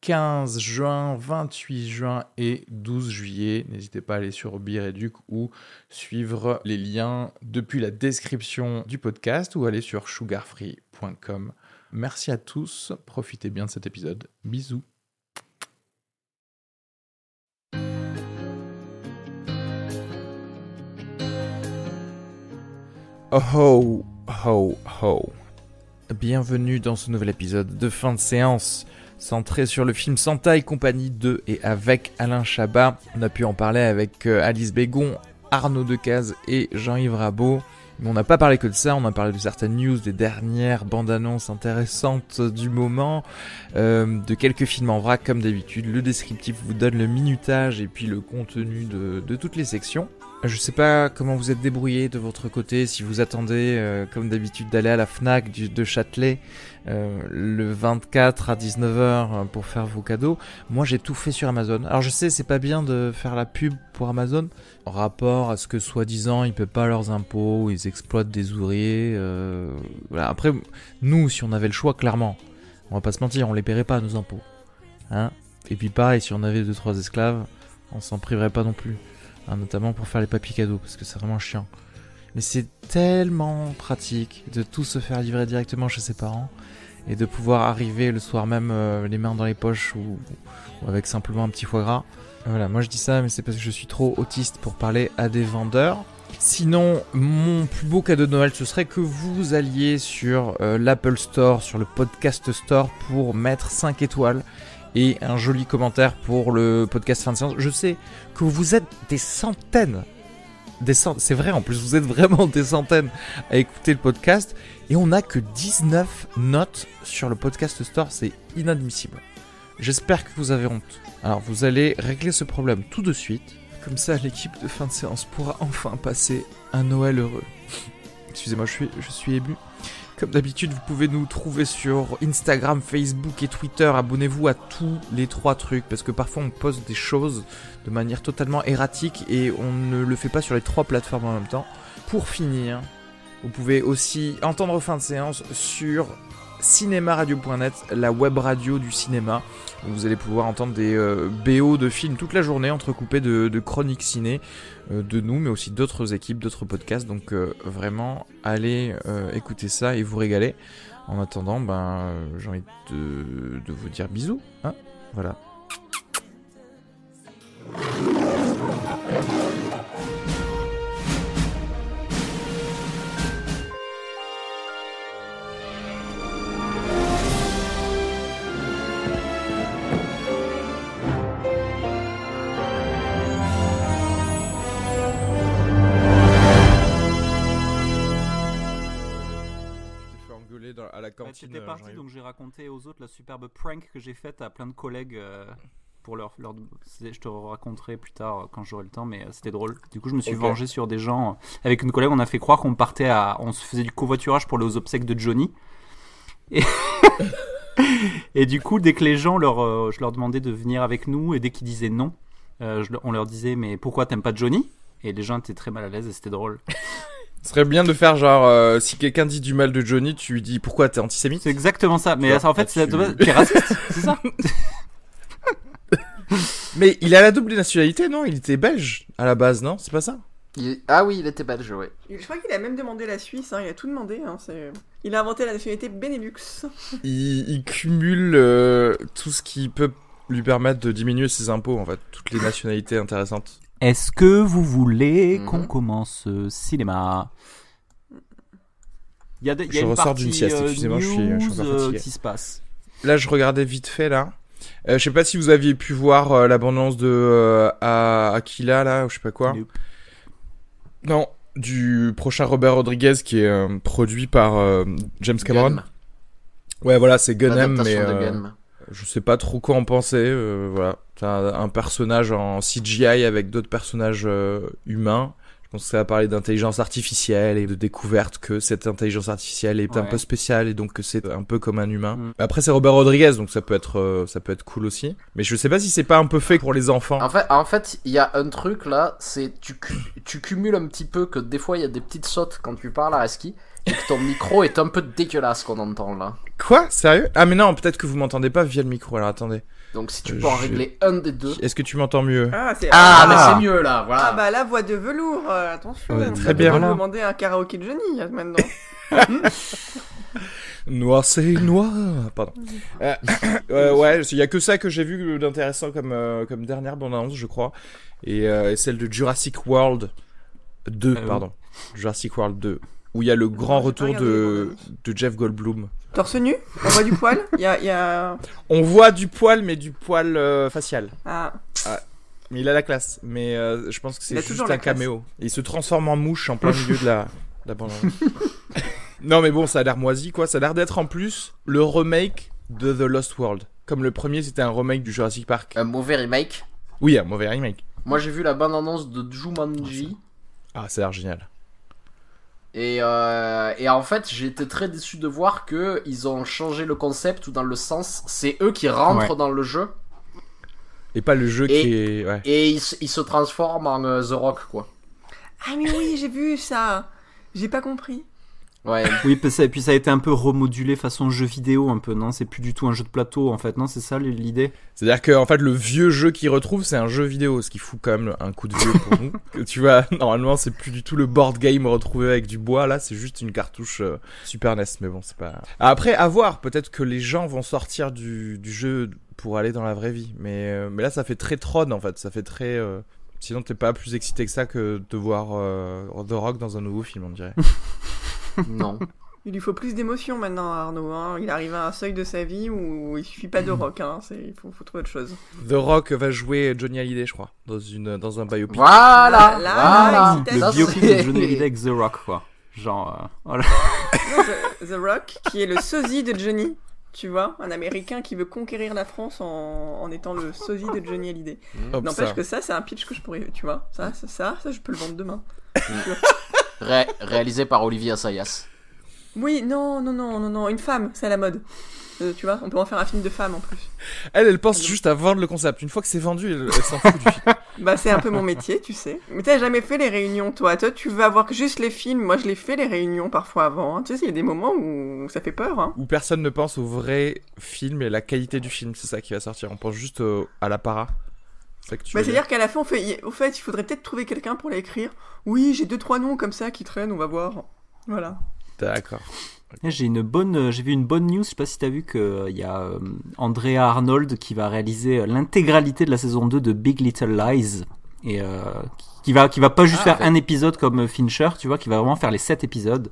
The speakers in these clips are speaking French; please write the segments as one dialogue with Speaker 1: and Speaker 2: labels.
Speaker 1: 15 juin, 28 juin et 12 juillet. N'hésitez pas à aller sur Bireduc ou suivre les liens depuis la description du podcast ou aller sur sugarfree.com. Merci à tous, profitez bien de cet épisode. Bisous. Oh ho ho ho. Bienvenue dans ce nouvel épisode de fin de séance centré sur le film Santa et compagnie de et avec Alain Chabat. On a pu en parler avec euh, Alice Bégon, Arnaud Decaze et Jean-Yves Rabot. Mais on n'a pas parlé que de ça, on a parlé de certaines news, des dernières bandes annonces intéressantes du moment, euh, de quelques films en vrac comme d'habitude. Le descriptif vous donne le minutage et puis le contenu de toutes les sections. Je sais pas comment vous êtes débrouillé de votre côté, si vous attendez, euh, comme d'habitude, d'aller à la FNAC de Châtelet euh, le 24 à 19h euh, pour faire vos cadeaux. Moi, j'ai tout fait sur Amazon. Alors, je sais, c'est pas bien de faire la pub pour Amazon, en rapport à ce que, soi-disant, ils paient pas leurs impôts, ils exploitent des ouvriers. Après, nous, si on avait le choix, clairement, on va pas se mentir, on les paierait pas, nos impôts. Hein Et puis, pareil, si on avait deux trois esclaves, on s'en priverait pas non plus. Hein, notamment pour faire les papiers cadeaux, parce que c'est vraiment chiant. Mais c'est tellement pratique de tout se faire livrer directement chez ses parents et de pouvoir arriver le soir même euh, les mains dans les poches ou, avec simplement un petit foie gras. Voilà, moi je dis ça, mais c'est parce que je suis trop autiste pour parler à des vendeurs. Sinon, mon plus beau cadeau de Noël, ce serait que vous alliez sur euh, l'Apple Store, sur le Podcast Store pour mettre 5 étoiles et un joli commentaire pour le podcast fin de séance. Je sais que vous êtes des centaines, des c'est vrai en plus, vous êtes vraiment des centaines à écouter le podcast et on n'a que 19 notes sur le podcast store, c'est inadmissible. J'espère que vous avez honte. Alors vous allez régler ce problème tout de suite. Comme ça, l'équipe de fin de séance pourra enfin passer un Noël heureux. Excusez-moi, je suis, je suis ému. Comme d'habitude, vous pouvez nous trouver sur Instagram, Facebook et Twitter. Abonnez-vous à tous les trois trucs parce que parfois on poste des choses de manière totalement erratique et on ne le fait pas sur les trois plateformes en même temps. Pour finir, vous pouvez aussi entendre fin de séance sur cinémaradio.net, la web radio du cinéma. vous allez pouvoir entendre des euh, BO de films toute la journée, entrecoupés de, de chroniques ciné de nous, mais aussi d'autres équipes, d'autres podcasts. Donc euh, vraiment, allez écouter ça et vous régaler. En attendant, ben, j'ai envie de, de, vous dire bisous. Hein voilà.
Speaker 2: C'était euh, parti, donc j'ai raconté aux autres la superbe prank que j'ai faite à plein de collègues euh, pour leur, leur, je te raconterai plus tard euh, quand j'aurai le temps mais c'était drôle. Du coup je me suis vengé sur des gens avec une collègue on a fait croire qu'on partait à on se faisait du covoiturage pour les obsèques de Johnny. Et, et du coup dès que les gens leur je leur demandais de venir avec nous et dès qu'ils disaient non on leur disait mais pourquoi t'aimes pas Johnny? Et les gens étaient très mal à l'aise et c'était drôle
Speaker 1: Ce serait bien de faire genre, euh, si quelqu'un dit du mal de Johnny, tu lui dis pourquoi t'es antisémite?
Speaker 2: C'est exactement ça, mais en fait, c'est tu... raciste, c'est ça?
Speaker 1: Mais il a la double nationalité, non? Il était belge à la base, non? C'est pas ça?
Speaker 3: Ah oui, il était belge, ouais.
Speaker 4: Je crois qu'il a même demandé la Suisse, hein. il a tout demandé. Hein. Il a inventé la nationalité Benelux.
Speaker 1: Il, cumule euh, tout ce qui peut lui permettre de diminuer ses impôts, en fait, toutes les nationalités intéressantes.
Speaker 2: Est-ce que vous voulez qu'on mhm. commence ce cinéma?
Speaker 1: Il y a, de, je ressors d'une sieste, euh, excusez-moi, je suis, je suis euh, fatigué.
Speaker 2: qui se passe.
Speaker 1: Là, je regardais vite fait là. Euh, je sais pas si vous aviez pu voir euh, l'abondance de euh, Aquila là, ou je sais pas quoi. Non, du prochain Robert Rodriguez qui est produit par James Cameron. Ouais, voilà, c'est Gunham, mais je sais pas trop quoi en penser. voilà, c'est un, personnage en CGI avec d'autres personnages humains. Je Donc ça va parler d'intelligence artificielle et de découverte que cette intelligence artificielle est un peu spéciale et donc que c'est un peu comme un humain.
Speaker 2: Mm.
Speaker 1: Après c'est Robert Rodriguez donc ça peut être euh, ça peut être cool aussi. Mais je sais pas si c'est pas un peu fait pour les enfants.
Speaker 3: En fait, en fait, il y a un truc là, c'est tu, tu cumules un petit peu que des fois il y a des petites sautes quand tu parles à Reski et que ton micro est un peu dégueulasse qu'on entend là.
Speaker 1: Quoi? Sérieux? Ah mais non, peut-être que vous m'entendez pas via le micro. Alors attendez.
Speaker 3: Donc si tu
Speaker 1: Euh,
Speaker 3: peux en
Speaker 1: je-
Speaker 3: régler un des deux.
Speaker 1: Est-ce que tu m'entends mieux?
Speaker 4: Ah, c'est
Speaker 3: Ah,
Speaker 1: Ah.
Speaker 3: mais c'est mieux là, voilà.
Speaker 4: Ah bah la voix de velours, euh, attention.
Speaker 1: Ouais,
Speaker 4: on
Speaker 1: très
Speaker 4: va
Speaker 1: bien.
Speaker 4: devoir
Speaker 2: Voilà.
Speaker 4: demander un karaoké de Johnny euh, maintenant.
Speaker 1: Noir c'est noir. Pardon. Euh, euh, ouais, il y a que ça que j'ai vu d'intéressant comme euh, comme dernière bande annonce, je crois, et, euh, et celle de Jurassic World 2,
Speaker 2: Euh,
Speaker 1: pardon, Jurassic World 2, où il y a le grand
Speaker 4: j'ai pas
Speaker 1: retour de Jeff Goldblum.
Speaker 4: Torse nu On voit du poil Il y a, il y a...
Speaker 1: On voit du poil, mais du poil euh, facial.
Speaker 4: Ah,
Speaker 1: Mais il a la classe. Mais euh, je pense que c'est juste
Speaker 4: toujours
Speaker 1: un caméo. Il se transforme en mouche en plein milieu de la, de la bande annonce. non, mais bon, ça a l'air moisi, quoi. Ça a l'air d'être en plus le remake de The Lost World. Comme le premier, c'était un remake du Jurassic Park.
Speaker 3: Un mauvais remake.
Speaker 1: Oui, un mauvais remake.
Speaker 3: Moi j'ai vu la bande annonce de Jumanji.
Speaker 1: Ah, ça a l'air génial.
Speaker 3: Et, euh, et en fait, j'ai été très déçu de voir que ils ont changé le concept ou dans le sens, c'est eux qui rentrent
Speaker 2: Ouais.
Speaker 3: dans le jeu
Speaker 1: Et pas le jeu
Speaker 3: Et-
Speaker 1: qui est. Ouais.
Speaker 3: et ils, se- ils se transforment en euh, The Rock quoi.
Speaker 4: ah mais oui, j'ai vu ça. J'ai pas compris.
Speaker 3: Ouais.
Speaker 2: Oui, puis ça, et puis ça a été un peu remodulé façon jeu vidéo, un peu, non? C'est plus du tout un jeu de plateau, en fait, non? C'est ça l'idée?
Speaker 1: C'est-à-dire que en fait, le vieux jeu qu'ils retrouvent, c'est un jeu vidéo, ce qui fout quand même un coup de vieux pour nous. Que tu vois, normalement, c'est plus du tout le board game retrouvé avec du bois. Là, c'est juste une cartouche euh, Super NES. Mais bon, c'est pas. Après, à voir. Peut-être que les gens vont sortir du, du jeu pour aller dans la vraie vie. Mais, euh, mais là, ça fait très Tron en fait. Ça fait très. euh, Sinon, t'es pas plus excité que ça que de voir euh, The Rock dans un nouveau film, on dirait.
Speaker 3: non.
Speaker 4: Il lui faut plus d'émotion maintenant à Arnaud. Hein. Il arrive à un seuil de sa vie où il suffit pas de rock. Hein. C'est- Il faut, faut trouver autre chose.
Speaker 1: The Rock va jouer Johnny Hallyday, je crois, dans une dans un biopic.
Speaker 3: Voilà.
Speaker 4: Là, là,
Speaker 3: voilà.
Speaker 4: là,
Speaker 2: Le biopic de Johnny Hallyday avec The Rock, quoi. Genre, euh, voilà.
Speaker 4: Non, The, The Rock, qui est le sosie de Johnny. Tu vois, un Américain qui veut conquérir la France en, en étant le sosie de Johnny Hallyday. N'empêche que ça, c'est un pitch que je pourrais, tu vois, ça, ça, ça, ça, je peux le vendre demain.
Speaker 3: Ré- réalisé par Olivier Assayas.
Speaker 4: Oui, non, non, non, non, non, une femme, c'est à la mode. Euh, tu vois, on peut en faire un film de femme en plus.
Speaker 1: Elle, elle pense
Speaker 4: Pardon.
Speaker 1: juste à vendre le concept. Une fois que c'est vendu, elle, elle s'en fout du film.
Speaker 4: Bah, c'est un peu mon métier, tu sais. Mais t'as jamais fait les réunions, toi? Toi, tu veux avoir que juste les films. Moi, je les fais les réunions parfois avant. hein. Tu sais, il y a des moments où ça fait peur. Hein.
Speaker 1: où personne ne pense au vrai film et la qualité du film, c'est ça qui va sortir. On pense juste au- à la para. C'est
Speaker 4: Bah,
Speaker 1: dire.
Speaker 4: c'est-à-dire qu'à la fin, on fait. Au fait, il faudrait peut-être trouver quelqu'un pour l'écrire. Oui, j'ai deux trois noms comme ça qui traînent. On va voir. Voilà.
Speaker 1: D'accord.
Speaker 2: J'ai une bonne, euh, j'ai vu une bonne news. Je sais pas si t'as vu que euh, il y a euh, Andrea Arnold qui va réaliser euh, l'intégralité de la saison 2 de Big Little Lies et euh, qui va, qui va pas juste
Speaker 3: Ah,
Speaker 2: faire
Speaker 3: ouais.
Speaker 2: un épisode comme euh, Fincher, tu vois, qui va vraiment faire les 7 épisodes.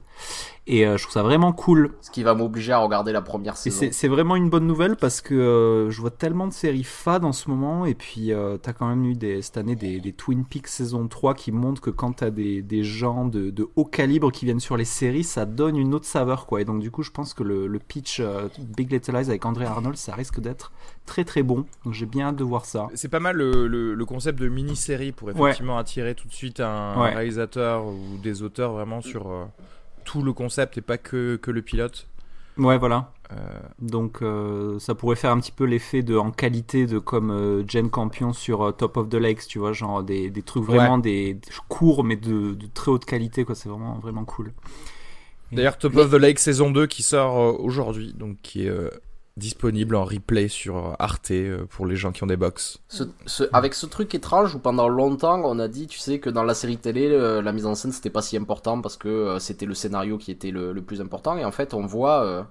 Speaker 2: Et euh, je trouve ça vraiment cool.
Speaker 3: Ce qui va m'obliger à regarder la première
Speaker 2: Et
Speaker 3: saison.
Speaker 2: c'est c'est vraiment une bonne nouvelle parce que euh, je vois tellement de séries fades en ce moment. Et puis, euh, t'as quand même eu des, cette année des, des Twin Peaks saison 3 qui montrent que quand t'as des, des gens de, de haut calibre qui viennent sur les séries, ça donne une autre saveur. quoi. Et donc, du coup, je pense que le, le pitch euh, Big Little Lies avec André Arnold, ça risque d'être très très bon. Donc, j'ai bien hâte de voir ça.
Speaker 1: C'est pas mal le, le- le concept de mini-série pour effectivement attirer tout de suite un
Speaker 2: Ouais.
Speaker 1: réalisateur ou des auteurs vraiment sur euh, tout le concept et pas que, que le pilote.
Speaker 2: Ouais, voilà.
Speaker 1: Euh,
Speaker 2: Donc euh, ça pourrait faire un petit peu l'effet de en qualité de comme Jane Campion sur Top of the Lakes, tu vois, genre des, des trucs vraiment des, des courts mais de, de très haute qualité quoi, c'est vraiment vraiment cool.
Speaker 1: D'ailleurs, Top of the Lake saison 2 qui sort aujourd'hui, donc qui est disponible en replay sur Arte euh, pour les gens qui ont des box.
Speaker 3: Ce- ce- avec ce truc étrange où pendant longtemps on a dit, tu sais, que dans la série télé, euh, la mise en scène c'était pas si important parce que euh, c'était le scénario qui était le, le plus important. Et en fait, on voit, euh,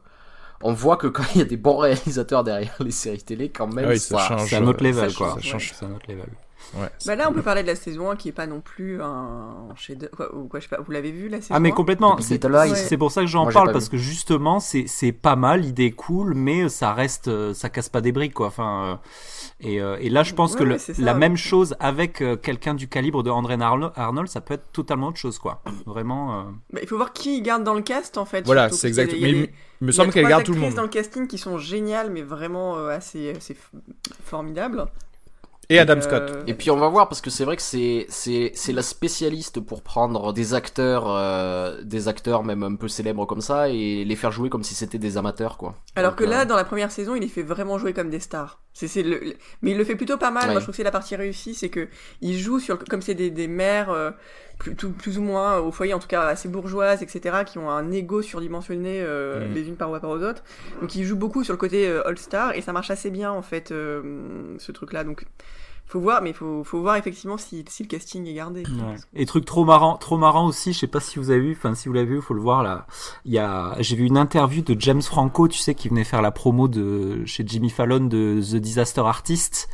Speaker 3: on voit que quand il y a des bons réalisateurs derrière les séries télé, quand même,
Speaker 1: Ah oui, ça
Speaker 3: ça,
Speaker 1: change.
Speaker 2: C'est un autre level
Speaker 4: ça
Speaker 2: quoi.
Speaker 4: change,
Speaker 1: ça change.
Speaker 2: C'est un autre level.
Speaker 1: Ouais.
Speaker 4: Bah là, on peut parler de la saison 1 qui est pas non plus un chef quoi, ou quoi, je sais pas. Vous l'avez vu la saison
Speaker 2: Ah mais
Speaker 4: 1?
Speaker 2: complètement, c'est pour ça que j'en parle parce
Speaker 3: vu.
Speaker 2: que justement c'est c'est pas mal, l'idée est cool mais ça reste ça casse pas des briques quoi. Enfin euh, et, euh, et là je pense
Speaker 4: Ouais,
Speaker 2: que le-
Speaker 4: ça,
Speaker 2: la
Speaker 4: ouais.
Speaker 2: même chose avec euh, quelqu'un du calibre de André Arno- Arnold, ça peut être totalement autre chose quoi. Vraiment euh,
Speaker 4: Bah, il faut voir qui il garde dans le cast en fait.
Speaker 1: Voilà, c'est exact.
Speaker 4: des-
Speaker 1: Mais il me
Speaker 4: il y a
Speaker 1: semble qu'elle garde tout le monde.
Speaker 4: dans le casting qui sont géniales, mais vraiment euh, assez, assez formidables.
Speaker 1: Et Adam
Speaker 4: Euh,
Speaker 1: Scott.
Speaker 3: Et puis on va voir parce que c'est vrai que c'est c'est c'est la spécialiste pour prendre des acteurs euh, des acteurs même un peu célèbres comme ça et les faire jouer comme si c'était des amateurs quoi.
Speaker 4: Alors
Speaker 3: Donc,
Speaker 4: que là,
Speaker 3: euh,
Speaker 4: dans la première saison, il les fait vraiment jouer comme des stars. C'est, c'est le, le- Mais il le fait plutôt pas mal.
Speaker 3: Ouais.
Speaker 4: Moi, je trouve que c'est la partie réussie, c'est que il joue sur comme c'est des, des mères euh, plus, tout- plus ou moins au foyer, en tout cas assez bourgeoises, etc., qui ont un ego surdimensionné euh,
Speaker 1: Mhm.
Speaker 4: les unes par rapport aux autres. Donc, il joue beaucoup sur le côté euh, all-star et ça marche assez bien en fait, euh, ce truc-là. Donc, faut voir, mais faut, faut voir effectivement si, si le casting est gardé.
Speaker 2: Ouais. Et truc trop marrant, trop marrant aussi, je sais pas si vous avez vu, enfin si vous l'avez vu, faut le voir là. Il y a, j'ai vu une interview de James Franco, tu sais, qui venait faire la promo de chez Jimmy Fallon de The Disaster Artist.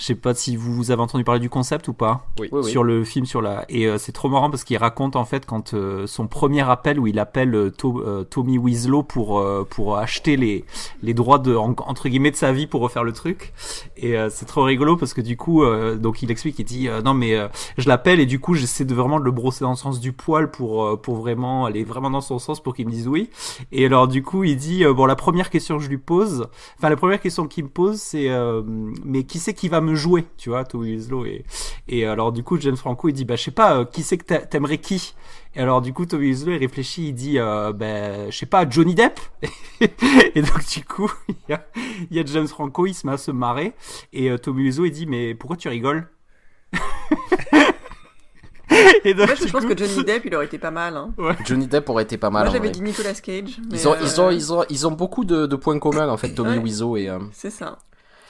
Speaker 2: Je sais pas si vous avez entendu parler du concept ou pas
Speaker 1: Oui.
Speaker 3: Oui, oui.
Speaker 2: sur le film sur la et euh, c'est trop marrant parce qu'il raconte en fait quand euh, son premier appel où il appelle euh, To- euh, Tommy Wiseau pour euh, pour acheter les les droits de en- entre guillemets de sa vie pour refaire le truc et euh, c'est trop rigolo parce que du coup euh, donc il explique il dit euh, non mais euh, je l'appelle et du coup j'essaie de vraiment de le brosser dans le sens du poil pour euh, pour vraiment aller vraiment dans son sens pour qu'il me dise oui et alors du coup il dit euh, bon la première question que je lui pose enfin la première question qu'il me pose c'est euh, mais qui c'est qui va me jouer tu vois Tommy Wiseau et et alors du coup James Franco il dit bah je sais pas euh, qui c'est que t'a- t'aimerais qui? Et alors du coup Tommy Wiseau il réfléchit il dit euh, bah je sais pas Johnny Depp? Et donc du coup il y a, il y a James Franco il se met à se marrer et euh, Tommy Wiseau il dit mais pourquoi tu rigoles? Et donc,
Speaker 4: Moi, je pense
Speaker 2: coup-
Speaker 4: que Johnny Depp, il aurait été pas mal. Hein.
Speaker 3: Johnny Depp aurait été pas mal.
Speaker 4: Moi, j'avais dit Nicolas Cage. mais,
Speaker 3: Ils ont,
Speaker 4: euh,
Speaker 3: ils ont, ils ont, ils ont beaucoup de, de points communs en fait, Tommy
Speaker 4: Ouais.
Speaker 3: Wiseau et. euh,
Speaker 4: C'est ça.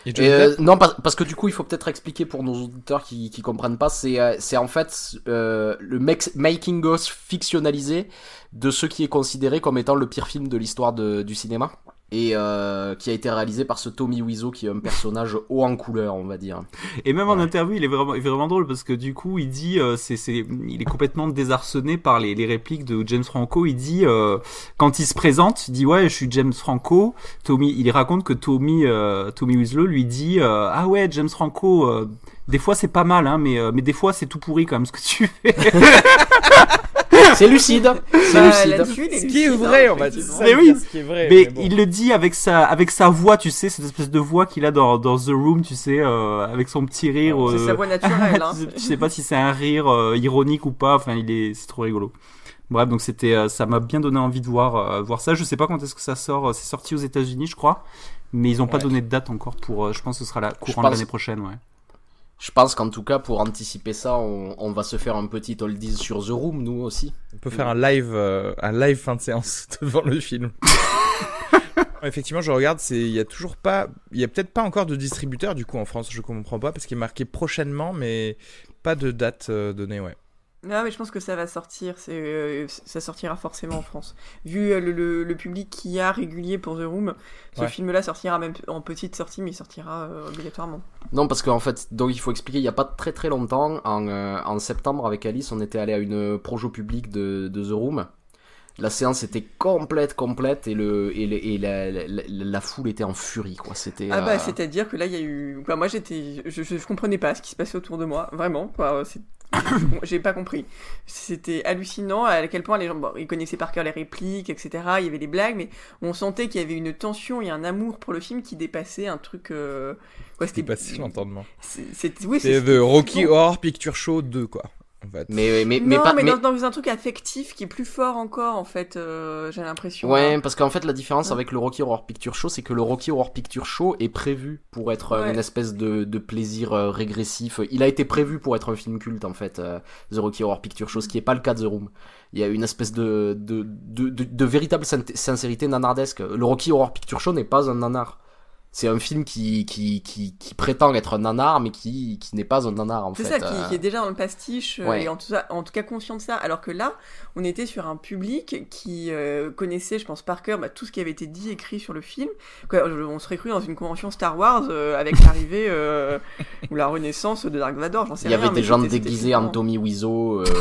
Speaker 1: Et Johnny
Speaker 3: Et, euh, non, parce que du coup, il faut peut-être expliquer pour nos auditeurs qui, qui comprennent pas. C'est, euh, c'est en fait euh, le mec- making of fictionnalisé de ce qui est considéré comme étant le pire film de l'histoire du cinéma et euh, qui a été réalisé par ce Tommy Wiseau qui est un personnage haut en couleur, on va dire.
Speaker 2: Et même en
Speaker 1: Ouais.
Speaker 2: interview, il est vraiment, il est vraiment drôle parce que du coup, il dit, euh, c'est, c'est, il est complètement désarçonné par les, les répliques de James Franco. Il dit, euh, quand il se présente, il dit ouais, je suis James Franco. Tommy, il raconte que Tommy, euh, Tommy Wiseau lui dit, euh, ah ouais, James Franco, euh, des fois c'est pas mal, hein, mais, euh, mais des fois c'est tout pourri quand même ce que tu fais.
Speaker 3: C'est lucide, c'est
Speaker 4: Bah,
Speaker 3: lucide.
Speaker 4: est
Speaker 1: Ce qui est vrai,
Speaker 4: hein,
Speaker 1: on va dire
Speaker 4: effectivement.
Speaker 1: ça.
Speaker 2: Mais oui.
Speaker 1: Ce qui est vrai.
Speaker 2: mais il le dit avec sa, avec sa voix, tu sais, cette espèce de voix qu'il a dans, dans The Room, tu sais, euh, avec son petit rire.
Speaker 4: C'est
Speaker 2: euh,
Speaker 4: sa voix naturelle. Hein.
Speaker 2: tu, sais, pas si c'est un rire euh, ironique ou pas. Enfin, il est, c'est trop rigolo. Bref, donc c'était, euh, ça m'a bien donné envie de voir, euh, voir ça. Je sais pas quand est-ce que ça sort. C'est sorti aux États-Unis, je crois, mais ils ont pas donné de date encore pour. euh, je pense que ce sera la courant
Speaker 3: pense-
Speaker 2: de l'année prochaine, ouais.
Speaker 3: Je pense qu'en tout cas, pour anticiper ça, on, on va se faire un petit oldies sur The Room, nous aussi.
Speaker 1: On peut faire un live, euh, un live fin de séance devant le film. Effectivement, je regarde, c'est, il y a toujours pas, il y a peut-être pas encore de distributeur du coup en France. Je comprends pas parce qu'il est marqué prochainement, mais pas de date euh, donnée, ouais.
Speaker 4: Non, mais je pense que ça va sortir. C'est, euh, ça sortira forcément en France. Vu euh, le, le, le public qu'il y a régulier pour The Room, ce
Speaker 1: Ouais.
Speaker 4: film-là sortira même en petite sortie, mais il sortira euh, obligatoirement.
Speaker 3: Non, parce qu'en fait, donc il faut expliquer, il y a pas très très longtemps, en, en septembre avec Alice, on était allé à une projo publique de, de The Room. La séance était complète, complète, et, le, et, le- et la, la, la- la foule était en furie, quoi. C'était.
Speaker 4: Ah
Speaker 3: euh,
Speaker 4: bah, c'est-à-dire que là, il y a eu. Quoi, moi, j'étais, je, je, je comprenais pas ce qui se passait autour de moi, vraiment. Quoi, c'est- j'ai pas compris. C'était hallucinant à quel point les gens, bon, ils connaissaient par cœur les répliques, etc. Il y avait les blagues, mais on sentait qu'il y avait une tension et un amour pour le film qui dépassait un truc. Euh... Ouais,
Speaker 1: C'était passé l'entendement.
Speaker 4: C'est, c'est- oui,
Speaker 1: C'est
Speaker 4: c'est
Speaker 1: The Rocky Horror Picture Show 2, quoi. En fait.
Speaker 3: Mais, mais, mais
Speaker 4: non,
Speaker 3: pas.
Speaker 4: mais,
Speaker 3: mais-
Speaker 4: Dans, dans un truc affectif qui est plus fort encore, en fait, euh, j'ai l'impression.
Speaker 3: Ouais,
Speaker 4: hein.
Speaker 3: parce qu'en fait, la différence
Speaker 4: Ouais.
Speaker 3: avec le Rocky Horror Picture Show, c'est que le Rocky Horror Picture Show est prévu pour être euh,
Speaker 4: Ouais.
Speaker 3: une espèce de, de plaisir euh, régressif. Il a été prévu pour être un film culte, en fait, euh, The Rocky Horror Picture Show, ce qui est pas le cas de The Room. Il y a une espèce de, de, de, de, de véritable sin- sincérité nanardesque. Le Rocky Horror Picture Show n'est pas un nanar. C'est un film qui, qui, qui, qui prétend être un nanar, mais qui, qui n'est pas un nanar, en
Speaker 4: C'est
Speaker 3: fait.
Speaker 4: ça, qui,
Speaker 3: euh.
Speaker 4: qui est déjà dans le pastiche, euh,
Speaker 3: Ouais.
Speaker 4: et en tout, cas, en tout cas conscient de ça. Alors que là, on était sur un public qui euh, connaissait, je pense, par cœur bah, tout ce qui avait été dit, écrit sur le film. Quoi, on serait cru dans une convention Star Wars euh, avec l'arrivée euh, ou la renaissance de Dark Vador, j'en sais
Speaker 3: Il y avait des gens déguisés en. Tommy Wiseau.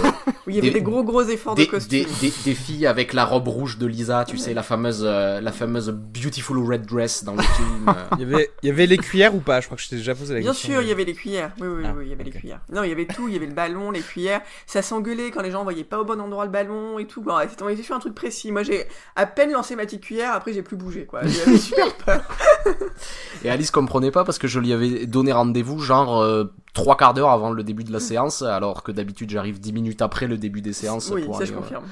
Speaker 4: Oui, il y avait
Speaker 3: des-
Speaker 4: des, gros gros efforts
Speaker 3: des,
Speaker 4: de costume.
Speaker 3: des, filles avec la robe rouge de Lisa, tu sais, la fameuse, la fameuse beautiful red dress dans le film.
Speaker 1: Il y avait, il y avait les cuillères ou pas? Je crois que je t'ai déjà posé la
Speaker 4: Bien
Speaker 1: question.
Speaker 4: sûr, il y avait les cuillères. Oui, oui,
Speaker 1: Ah,
Speaker 4: oui, il y avait les cuillères. Non, il y avait tout. Il y avait le ballon, les cuillères. Ça s'engueulait quand les gens voyaient pas au bon endroit le ballon et tout. Bon, c'était- on était sur un truc précis. Moi, j'ai à peine lancé ma petite cuillère. Après, j'ai plus bougé, quoi. J'avais super peur.
Speaker 3: Et Alice comprenait pas parce que je lui avais donné rendez-vous genre euh, trois quarts d'heure avant le début de la séance, alors que d'habitude j'arrive dix minutes après le début des séances
Speaker 4: Oui,
Speaker 3: pour
Speaker 4: ça
Speaker 3: aller,
Speaker 4: je
Speaker 3: euh,
Speaker 4: confirme.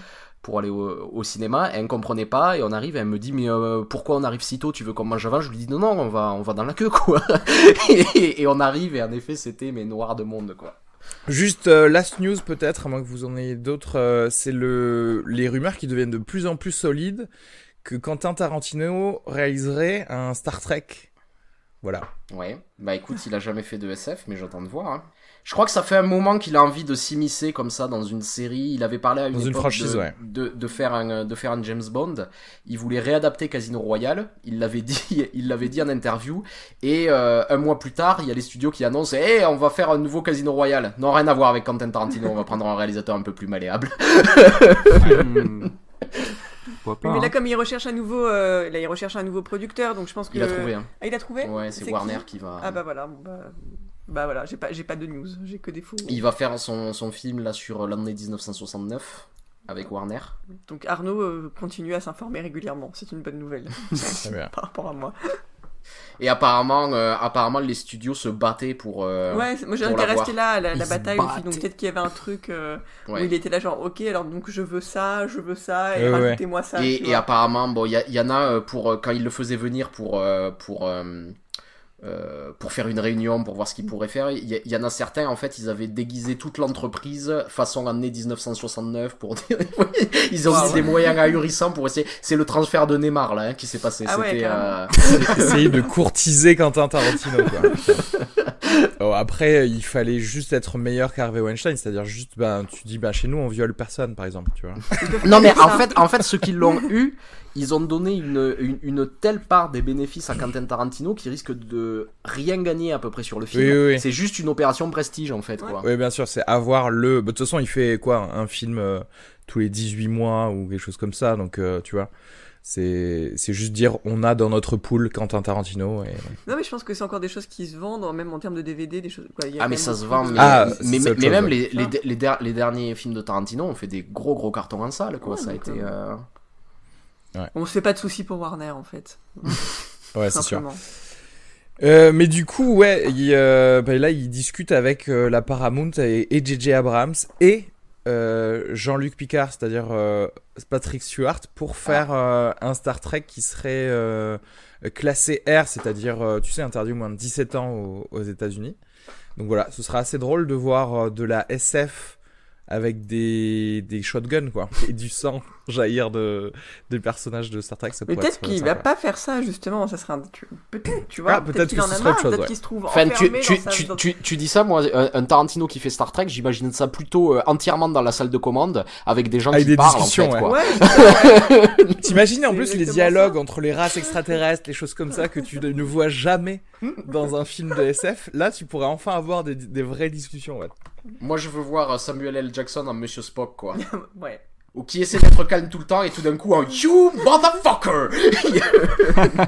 Speaker 3: Pour aller au, au cinéma. Et elle ne comprenait pas et on arrive et elle me dit mais euh, pourquoi on arrive si tôt Tu veux qu'on mange avant? Je lui dis non non on va on va dans la queue quoi. et, et on arrive et en effet c'était mais noir de monde quoi.
Speaker 1: Juste euh, last news peut-être, à moins que vous en ayez d'autres, euh, c'est le les rumeurs qui deviennent de plus en plus solides que Quentin Tarantino réaliserait un Star Trek. Voilà.
Speaker 3: Ouais, bah écoute, il a jamais fait de SF, mais j'attends de voir. hein. Je crois que ça fait un moment qu'il a envie de s'immiscer comme ça dans une série. Il avait parlé à une,
Speaker 1: Dans une franchise,
Speaker 3: de,
Speaker 1: ouais.
Speaker 3: de, de faire un de faire un James Bond. Il voulait réadapter Casino Royale. Il l'avait dit, il l'avait dit en interview. Et euh, un mois plus tard, il y a les studios qui annoncent, "Eh, on va faire un nouveau Casino Royale." Non, rien à voir avec Quentin Tarantino. on va prendre un réalisateur un peu plus malléable.
Speaker 2: Hmm. Pas
Speaker 4: mais là,
Speaker 2: hein.
Speaker 4: comme il recherche un nouveau, euh, là, il recherche un nouveau producteur, donc je pense que.
Speaker 3: Il a trouvé. Hein.
Speaker 4: Ah, il a trouvé
Speaker 3: Ouais, c'est
Speaker 4: qui
Speaker 3: Warner qui va.
Speaker 4: Ah bah voilà, bon, bah, bah voilà, j'ai pas, j'ai pas de news, j'ai que des faux.
Speaker 3: Il va faire son, son film là sur l'année 1969 avec Warner.
Speaker 4: Donc Arnaud euh, continue à s'informer régulièrement, c'est une bonne nouvelle par rapport à moi.
Speaker 3: Et apparemment, euh, apparemment, les studios se battaient pour. euh,
Speaker 4: ouais, moi j'ai resté là à la, la bataille aussi, donc peut-être qu'il y avait un truc euh,
Speaker 3: ouais.
Speaker 4: où il était là genre ok alors donc je veux ça, je veux ça, et
Speaker 1: ouais.
Speaker 4: rajoutez-moi ça.
Speaker 3: Et, apparemment, bon, il y, a- il y en a pour quand il le faisait venir pour euh, pour euh, pour faire une réunion pour voir ce qu'il pourrait faire. Il y, en a certains en fait, ils avaient déguisé toute l'entreprise façon année 1969 pour dire. ils ont
Speaker 4: Ah
Speaker 3: mis
Speaker 4: ouais.
Speaker 3: des moyens ahurissants pour essayer. C'est le transfert de Neymar là hein, qui s'est passé.
Speaker 4: Ah ouais,
Speaker 3: C'était.
Speaker 4: carrément.
Speaker 3: euh,
Speaker 1: Essayer de courtiser Quentin Tarantino. Quoi. Oh, après, il fallait juste être meilleur qu'Harvey Weinstein, c'est-à-dire juste, ben, tu dis, ben, chez nous, on viole personne, par exemple, tu vois.
Speaker 3: Non mais en fait, en fait, ceux qui l'ont eu, ils ont donné une, une, une telle part des bénéfices à Quentin Tarantino qui risque de rien gagner à peu près sur le film.
Speaker 1: Oui, oui, oui.
Speaker 3: C'est juste une opération prestige en fait.
Speaker 4: Ouais.
Speaker 3: Quoi.
Speaker 1: Oui, bien sûr, c'est avoir le. bah, De toute façon, il fait quoi Un film euh, tous les 18 mois ou quelque chose comme ça, donc euh, tu vois. C'est c'est juste dire on a dans notre pool Quentin Tarantino. Et...
Speaker 4: Non mais je pense que c'est encore des choses qui se vendent, même en termes de DVD, des choses. quoi, il y a
Speaker 3: Ah mais ça se vend, mais,
Speaker 1: Ah,
Speaker 3: mais, mais même les, les,
Speaker 4: Ah.
Speaker 3: les, der- les derniers films de Tarantino ont fait des gros gros cartons en salle quoi.
Speaker 4: Ouais,
Speaker 3: ça a été.
Speaker 4: euh, On se fait pas de soucis pour Warner en fait.
Speaker 1: Ouais, c'est sûr. Euh, mais du coup, ouais, il, euh, bah, là, il discute avec euh, la Paramount et et J.J. Abrams et Jean-Luc Picard, c'est-à-dire euh, Patrick Stewart, pour faire euh, un Star Trek qui serait euh, classé R, c'est-à-dire, euh, tu sais, interdit au moins de 17 ans aux, États-Unis. Donc voilà, ce sera assez drôle de voir euh, de la SF avec des, des shotguns, quoi, et du sang jaillir de, des personnages de Star Trek. Ça
Speaker 4: Mais peut-être
Speaker 1: être
Speaker 4: qu'il va pas faire ça justement, ça serait un... tu- peut-être, tu vois,
Speaker 1: Ah, peut-être
Speaker 4: qu'il
Speaker 1: que
Speaker 4: en a marre, peut-être
Speaker 1: ouais.
Speaker 4: qu'il se trouve
Speaker 3: Enfin, tu,
Speaker 4: enfermé
Speaker 3: tu,
Speaker 4: dans sa-
Speaker 3: tu, tu, tu dis ça, moi, un, un Tarantino qui fait Star Trek, j'imagine ça plutôt euh, entièrement dans la salle de commande avec des gens
Speaker 1: Avec
Speaker 3: qui
Speaker 1: des
Speaker 3: parlent en
Speaker 1: discussions,
Speaker 3: fait,
Speaker 1: ouais.
Speaker 3: quoi.
Speaker 4: Ouais.
Speaker 1: T'imagines en plus les dialogues
Speaker 4: ça.
Speaker 1: entre les races extraterrestres, les choses comme ça que tu ne vois jamais dans un film de SF. Là, tu pourrais enfin avoir des, des vraies discussions. Ouais.
Speaker 3: Moi, je veux voir Samuel L. Jackson en Monsieur Spock, quoi.
Speaker 4: ouais.
Speaker 3: Ou qui essaie d'être calme tout le temps et tout d'un coup en You motherfucker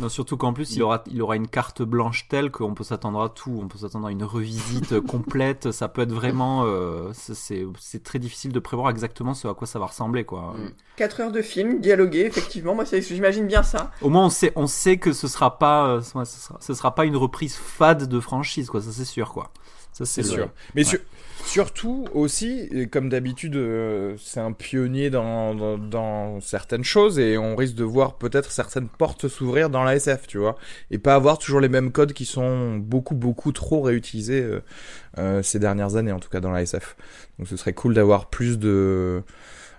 Speaker 2: Non, surtout qu'en plus, il aura, il aura une carte blanche telle qu'on peut s'attendre à tout. On peut s'attendre à une revisite complète. Ça peut être vraiment. euh, c'est- très difficile de prévoir exactement ce à quoi ça va ressembler, quoi.
Speaker 3: Mm.
Speaker 4: 4 heures de film, dialogué, effectivement, moi c'est- j'imagine bien ça.
Speaker 2: Au moins, on sait, on sait que ce sera pas, euh, ce sera, ce sera pas une reprise fade de franchise, quoi. Ça, c'est sûr, quoi. Ça, c'est
Speaker 1: C'est
Speaker 2: le-
Speaker 1: sûr. Mais
Speaker 2: Ouais.
Speaker 1: sur- surtout aussi, comme d'habitude, euh, c'est un pionnier dans, dans, dans certaines choses et on risque de voir peut-être certaines portes s'ouvrir dans la SF, tu vois. Et pas avoir toujours les mêmes codes qui sont beaucoup, beaucoup trop réutilisés euh, euh, ces dernières années, en tout cas dans la SF. Donc ce serait cool d'avoir plus de...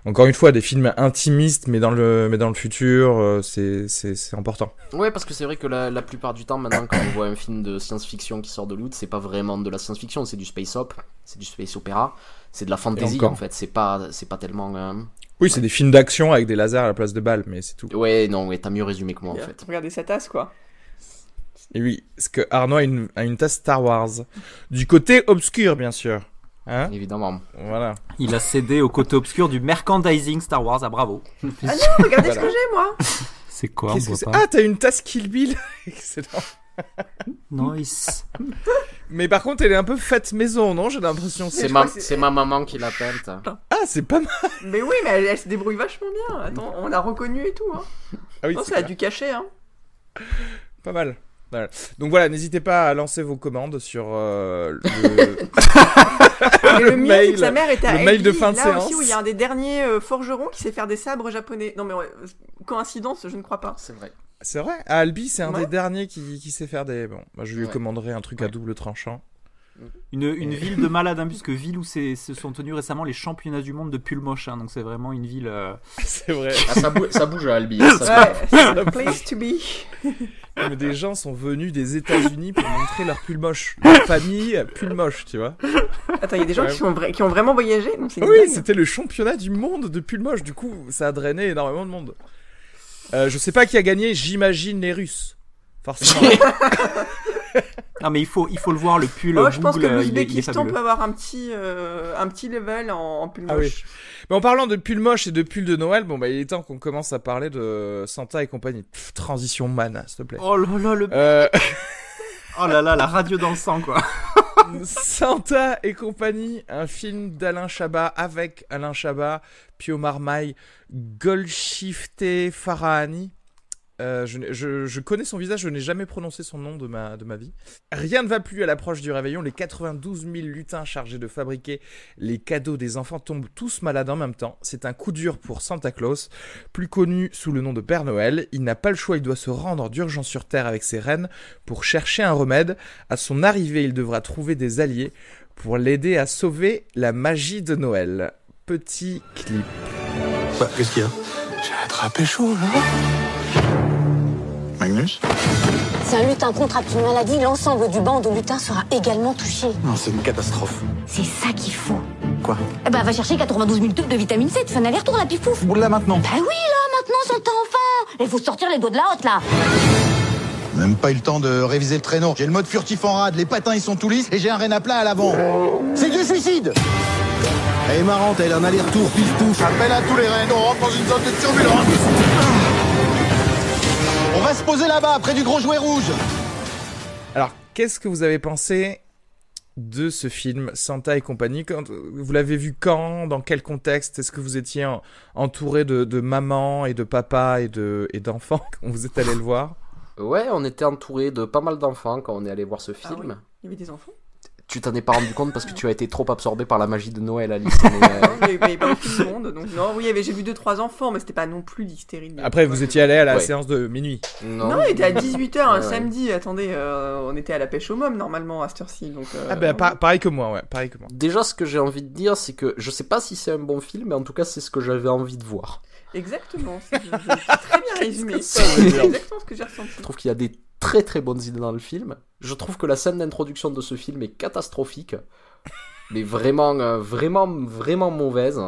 Speaker 1: Encore une fois, des films intimistes, mais dans le, mais dans le futur, euh, c'est, important.
Speaker 3: Ouais, parce que c'est vrai que la, la plupart du temps, maintenant, quand on voit un film de science-fiction qui sort de l'autre, c'est pas vraiment de la science-fiction, c'est du space op, c'est du space opéra, c'est de la fantasy en fait, c'est pas, c'est pas tellement. euh,
Speaker 1: Oui, c'est des films d'action avec des lasers à la place de balles, mais c'est tout.
Speaker 3: Ouais, non, ouais, t'as mieux résumé que moi en fait.
Speaker 4: Regardez sa tasse quoi.
Speaker 1: Et oui, parce que Arnaud a une, a une tasse Star Wars. Du côté obscur, bien sûr. Hein
Speaker 3: Évidemment.
Speaker 1: Voilà.
Speaker 2: Il a cédé au côté obscur du merchandising Star Wars. Ah, bravo.
Speaker 4: Ah non, regardez ce que j'ai moi
Speaker 2: C'est quoi on
Speaker 1: c'est
Speaker 2: voit pas
Speaker 1: Ah, t'as une tasse Kill Bill Excellent.
Speaker 2: Nice.
Speaker 1: Mais par contre, elle est un peu faite maison, non J'ai l'impression.
Speaker 3: C'est ma, ma maman qui l'a peinte.
Speaker 1: Ah, c'est pas mal.
Speaker 4: Mais oui, mais elle, elle se débrouille vachement bien. Attends, on l'a reconnu et tout. Hein.
Speaker 1: Ah oui,
Speaker 4: non,
Speaker 1: c'est
Speaker 4: ça a du cachet. Hein.
Speaker 1: Pas mal. Voilà. Donc voilà, n'hésitez pas à lancer vos commandes sur euh, le,
Speaker 4: mieux,
Speaker 1: mail.
Speaker 4: que sa mère était à
Speaker 1: le mail de fin de
Speaker 4: là
Speaker 1: séance.
Speaker 4: aussi où il y a un des derniers euh, forgerons qui sait faire des sabres japonais. Non mais ouais, coïncidence, je ne crois pas.
Speaker 3: C'est vrai.
Speaker 1: C'est vrai, à Albi, c'est un
Speaker 4: Ouais.
Speaker 1: des derniers qui, qui sait faire des. Bon, bah, je lui
Speaker 3: Ouais.
Speaker 1: commanderai un truc à double tranchant.
Speaker 2: Une, une ville de malade, hein, puisque ville où c'est- se sont tenus récemment les championnats du monde de pull moche. hein, donc c'est vraiment une ville. euh,
Speaker 1: c'est vrai.
Speaker 3: Ah, ça, bou- ça bouge à Albi. hein, ça
Speaker 4: Ouais, c'est the place to be.
Speaker 1: Mais des gens sont venus des États-Unis pour montrer leur pull moche. Leur famille, pull moche, tu vois.
Speaker 4: Attends, il y a des gens
Speaker 1: Ouais.
Speaker 4: qui, sont vra- qui ont vraiment voyagé? Non,
Speaker 1: Oui, c'était le championnat du monde de pull moche. Du coup, ça a drainé énormément de monde. Euh, je sais pas qui a gagné, j'imagine les Russes. Forcément.
Speaker 2: Non, mais il faut, il faut le voir, le pull.
Speaker 4: Oh, je pense que l'Ouzbékistan peut avoir un petit, euh, un petit level en, en pull
Speaker 1: Ah oui.
Speaker 4: moche.
Speaker 1: Mais en parlant de pull moche et de pull de Noël, bon bah il est temps qu'on commence à parler de Santa et compagnie. Pff, transition man, s'il te plaît.
Speaker 2: Oh là là, le...
Speaker 1: Euh,
Speaker 2: oh là là, la radio dans le sang, quoi.
Speaker 1: Santa et compagnie, un film d'Alain Chabat avec Alain Chabat, Pio Marmaille, Golshifteh Farahani. Euh, je, n'ai- je- je connais son visage, je n'ai jamais prononcé son nom de ma, de ma vie. Rien ne va plus à l'approche du réveillon. Les 92 000 lutins chargés de fabriquer les cadeaux des enfants tombent tous malades en même temps. C'est un coup dur pour Santa Claus, plus connu sous le nom de Père Noël. Il n'a pas le choix, il doit se rendre d'urgence sur Terre avec ses reines pour chercher un remède. À son arrivée, il devra trouver des alliés pour l'aider à sauver la magie de Noël. Petit clip.
Speaker 5: Bah, qu'est-ce qu'il y a? J'ai attrapé chaud, là.
Speaker 6: Si un lutin contracte une maladie, l'ensemble du banc de lutins sera également touché.
Speaker 5: Non, c'est une catastrophe.
Speaker 6: C'est ça qu'il faut.
Speaker 5: Quoi?
Speaker 6: Eh ben, va chercher 92 000 tubes de vitamine C, tu fais un aller-retour, la pifouf.
Speaker 5: Boule là maintenant.
Speaker 6: Bah oui, là, maintenant, son temps enfant. Il faut sortir les doigts de la hotte, là.
Speaker 7: Même pas eu le temps de réviser le traîneau. J'ai le mode furtif en rade, les patins ils sont tout lisses et j'ai un rein à plat à l'avant. C'est du suicide Elle est marrante, elle a un aller-retour, pif touche. Appelle à tous les reins, on rentre dans une zone de turbulence. On va se poser là-bas, près du gros jouet rouge.
Speaker 1: Alors, qu'est-ce que vous avez pensé de ce film Santa et compagnie? Quand- Vous l'avez vu quand? Dans quel contexte? Est-ce que vous étiez en- entouré de, de maman et de papa et de et d'enfants? Quand vous êtes allé le voir?
Speaker 3: Ouais, on était entouré de pas mal d'enfants quand on est allé voir ce
Speaker 4: Ah
Speaker 3: film.
Speaker 4: oui. Il y avait des enfants?
Speaker 3: Tu t'en es pas rendu compte parce que tu as été trop absorbé par la magie de Noël, Alice. mais, euh,
Speaker 4: Non, il y avait pas beaucoup de monde. Donc, non, oui, j'ai vu deux trois enfants, mais c'était pas non plus l'hystérie.
Speaker 1: Après, vous étiez allé à la
Speaker 3: Ouais.
Speaker 1: séance de minuit.
Speaker 3: non,
Speaker 4: Non, il était à 18h un
Speaker 3: Ouais, ouais.
Speaker 4: samedi. Attendez, euh, on était à la pêche au môme normalement à cette heure-ci. Donc, euh,
Speaker 1: Ah ben, par- pareil que moi, ouais, pareil que moi.
Speaker 3: Déjà, ce que j'ai envie de dire, c'est que je sais pas si c'est un bon film, mais en tout cas, c'est ce que j'avais envie de voir.
Speaker 4: Exactement. c'est- très bien résumé. C'est exactement ce que j'ai ressenti.
Speaker 3: Je trouve qu'il y a des très très bonnes idées dans le film. Je trouve que la scène d'introduction de ce film est catastrophique, mais vraiment, euh, vraiment, vraiment mauvaise.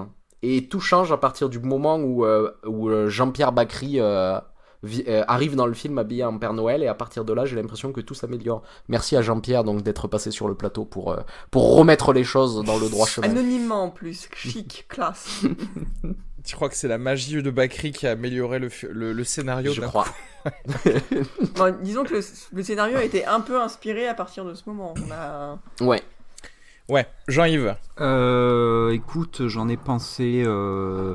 Speaker 3: Et tout change à partir du moment où, euh, où euh, Jean-Pierre Bacry arrive dans le film habillé en Père Noël, et à partir de là, j'ai l'impression que tout s'améliore. Merci à Jean-Pierre donc d'être passé sur le plateau pour, euh, pour remettre les choses dans le droit chemin.
Speaker 4: Anonymement en plus, chic, classe.
Speaker 1: Tu crois que c'est la magie de Bakri qui a amélioré le, le, le scénario
Speaker 3: Je crois.
Speaker 4: Bon, disons que le, le scénario a été un peu inspiré à partir de ce moment. On a...
Speaker 3: Ouais.
Speaker 1: Ouais, Jean-Yves.
Speaker 2: Euh, écoute, j'en ai pensé. euh,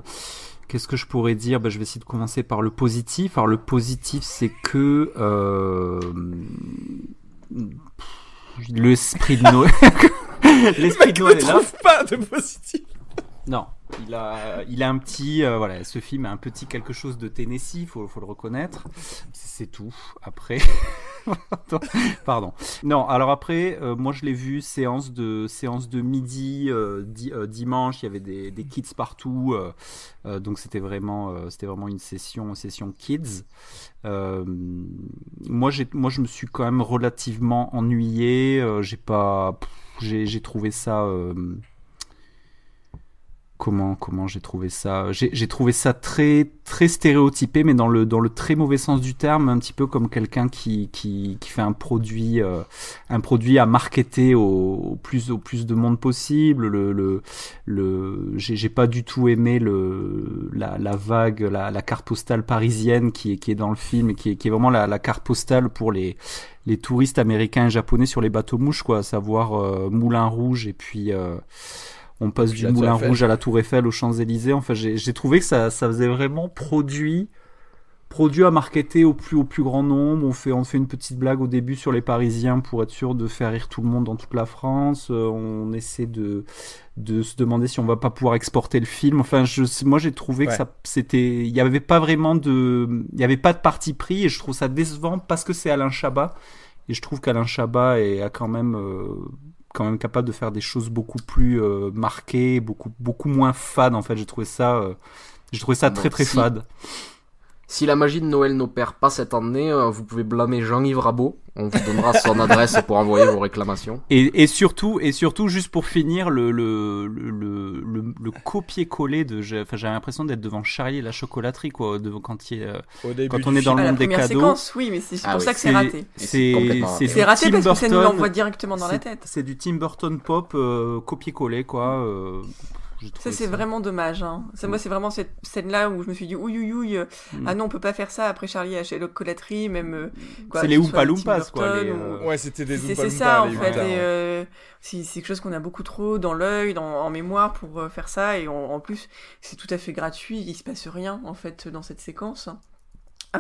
Speaker 2: Qu'est-ce que je pourrais dire? Ben, Je vais essayer de commencer par le positif. Alors, le positif, c'est que. euh, L'esprit de Noël. L'esprit de
Speaker 1: Ne
Speaker 2: Noël là.
Speaker 1: trouve pas de positif.
Speaker 2: Non, il a, il a un petit, euh, voilà, ce film a un petit quelque chose de Tennessee, faut, faut le reconnaître. C'est tout. Après, pardon. Non, alors après, euh, moi je l'ai vu séance de séance de midi, euh, di- dimanche, il y avait des, kids partout, donc c'était vraiment, vraiment une session, session kids. Moi, moi, je me suis quand même relativement ennuyé. j'ai trouvé ça. Comment comment j'ai trouvé ça. J'ai trouvé ça très très stéréotypé mais dans le dans le très mauvais sens du terme un petit peu comme quelqu'un qui, qui qui fait un produit euh, un produit à marketer au, plus au plus de monde possible. Le le, le j'ai pas du tout aimé le la, vague la, la carte postale parisienne qui est qui est dans le film qui est qui est vraiment la, la carte postale pour les les touristes américains et japonais sur les bateaux mouches quoi. À savoir euh, Moulin Rouge et puis euh, on passe du Moulin. Rouge à la Tour Eiffel aux Champs-Élysées. Enfin, j'ai trouvé que ça, ça faisait vraiment produit produit à marketer au plus, au plus grand nombre. On fait, on fait une petite blague au début sur les Parisiens pour être sûr de faire rire tout le monde dans toute la France. Euh, on essaie de, de se demander si on va pas pouvoir exporter le film. Enfin, je, moi j'ai trouvé que ça, c'était, il y avait pas vraiment de, il y avait pas de parti pris et je trouve ça décevant parce que c'est Alain Chabat et je trouve qu'Alain Chabat est a quand même euh, quand même capable de faire des choses beaucoup plus euh, marquées, beaucoup beaucoup moins fades en fait. J'ai trouvé ça, j'ai trouvé ça très très fade.
Speaker 3: Si la magie de Noël n'opère pas cette année, euh, vous pouvez blâmer Jean-Yves Rabot. On vous donnera son adresse pour envoyer vos réclamations.
Speaker 2: Et, et, surtout, et surtout, juste pour finir, le, le, le, le, le copier-coller de. J'ai l'impression d'être devant Charlie et la chocolaterie, quoi, devant, quand, il, euh, quand on est dans le monde des cadeaux.
Speaker 4: Séquence, oui, mais c'est ah pour ça que c'est raté.
Speaker 2: C'est
Speaker 4: raté parce que ça nous l'envoie directement dans la tête.
Speaker 2: C'est du Tim Burton pop euh, copier-coller, quoi. Euh,
Speaker 4: ça, c'est vraiment dommage. Hein. Ça, moi, c'est vraiment cette scène-là où je me suis dit, ouïe, ouïe, ouïe, mm. ah non, on peut pas faire ça après Charlie à chez Colaterie, même. Euh,
Speaker 2: c'est les Oompa Loompas, quoi.
Speaker 1: Euh, ouais, c'était des Oompa
Speaker 4: C'est ça, en fait. Et, euh, c'est quelque chose qu'on a beaucoup trop dans l'œil, en mémoire pour faire ça. Et en plus, c'est tout à fait gratuit. Il se passe rien, en fait, dans cette séquence.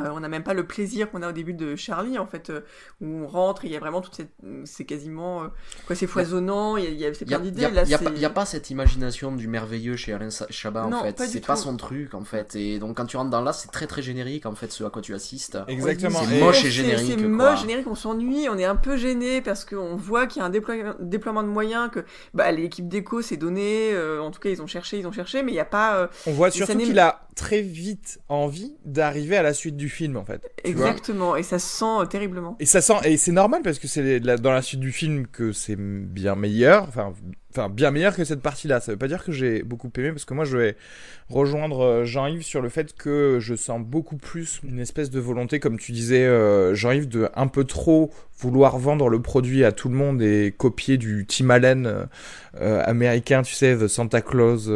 Speaker 4: Euh, on n'a même pas le plaisir qu'on a au début de Charlie, en fait, euh, où on rentre, il y a vraiment toute cette. C'est quasiment. Euh, quoi, c'est foisonnant, il y a, plein d'idées.
Speaker 3: Il n'y a, pas cette imagination du merveilleux chez Alain Chabat, en fait. C'est pas son truc, en fait. Et donc, quand tu rentres dans là, c'est très très générique, en fait, ce à quoi tu assistes.
Speaker 1: Exactement.
Speaker 3: C'est moche et générique.
Speaker 4: C'est moche, générique, on s'ennuie, on est un peu gêné parce qu'on voit qu'il y a un déploiement, de moyens, que bah, l'équipe d'écho s'est donnée, en tout cas, ils ont cherché, ils ont cherché, mais il n'y a pas.
Speaker 1: on voit surtout qu'il a très vite envie d'arriver à la suite du film en fait.
Speaker 4: Exactement, et ça sent euh, terriblement.
Speaker 1: Et ça sent et c'est normal parce que c'est dans la suite du film que c'est bien meilleur, enfin enfin bien meilleur que cette partie-là. Ça veut pas dire que j'ai beaucoup aimé parce que moi je vais rejoindre euh, Jean-Yves sur le fait que je sens beaucoup plus une espèce de volonté, comme tu disais euh, Jean-Yves, de un peu trop vouloir vendre le produit à tout le monde et copier du Tim Allen américain, tu sais, The Santa Claus,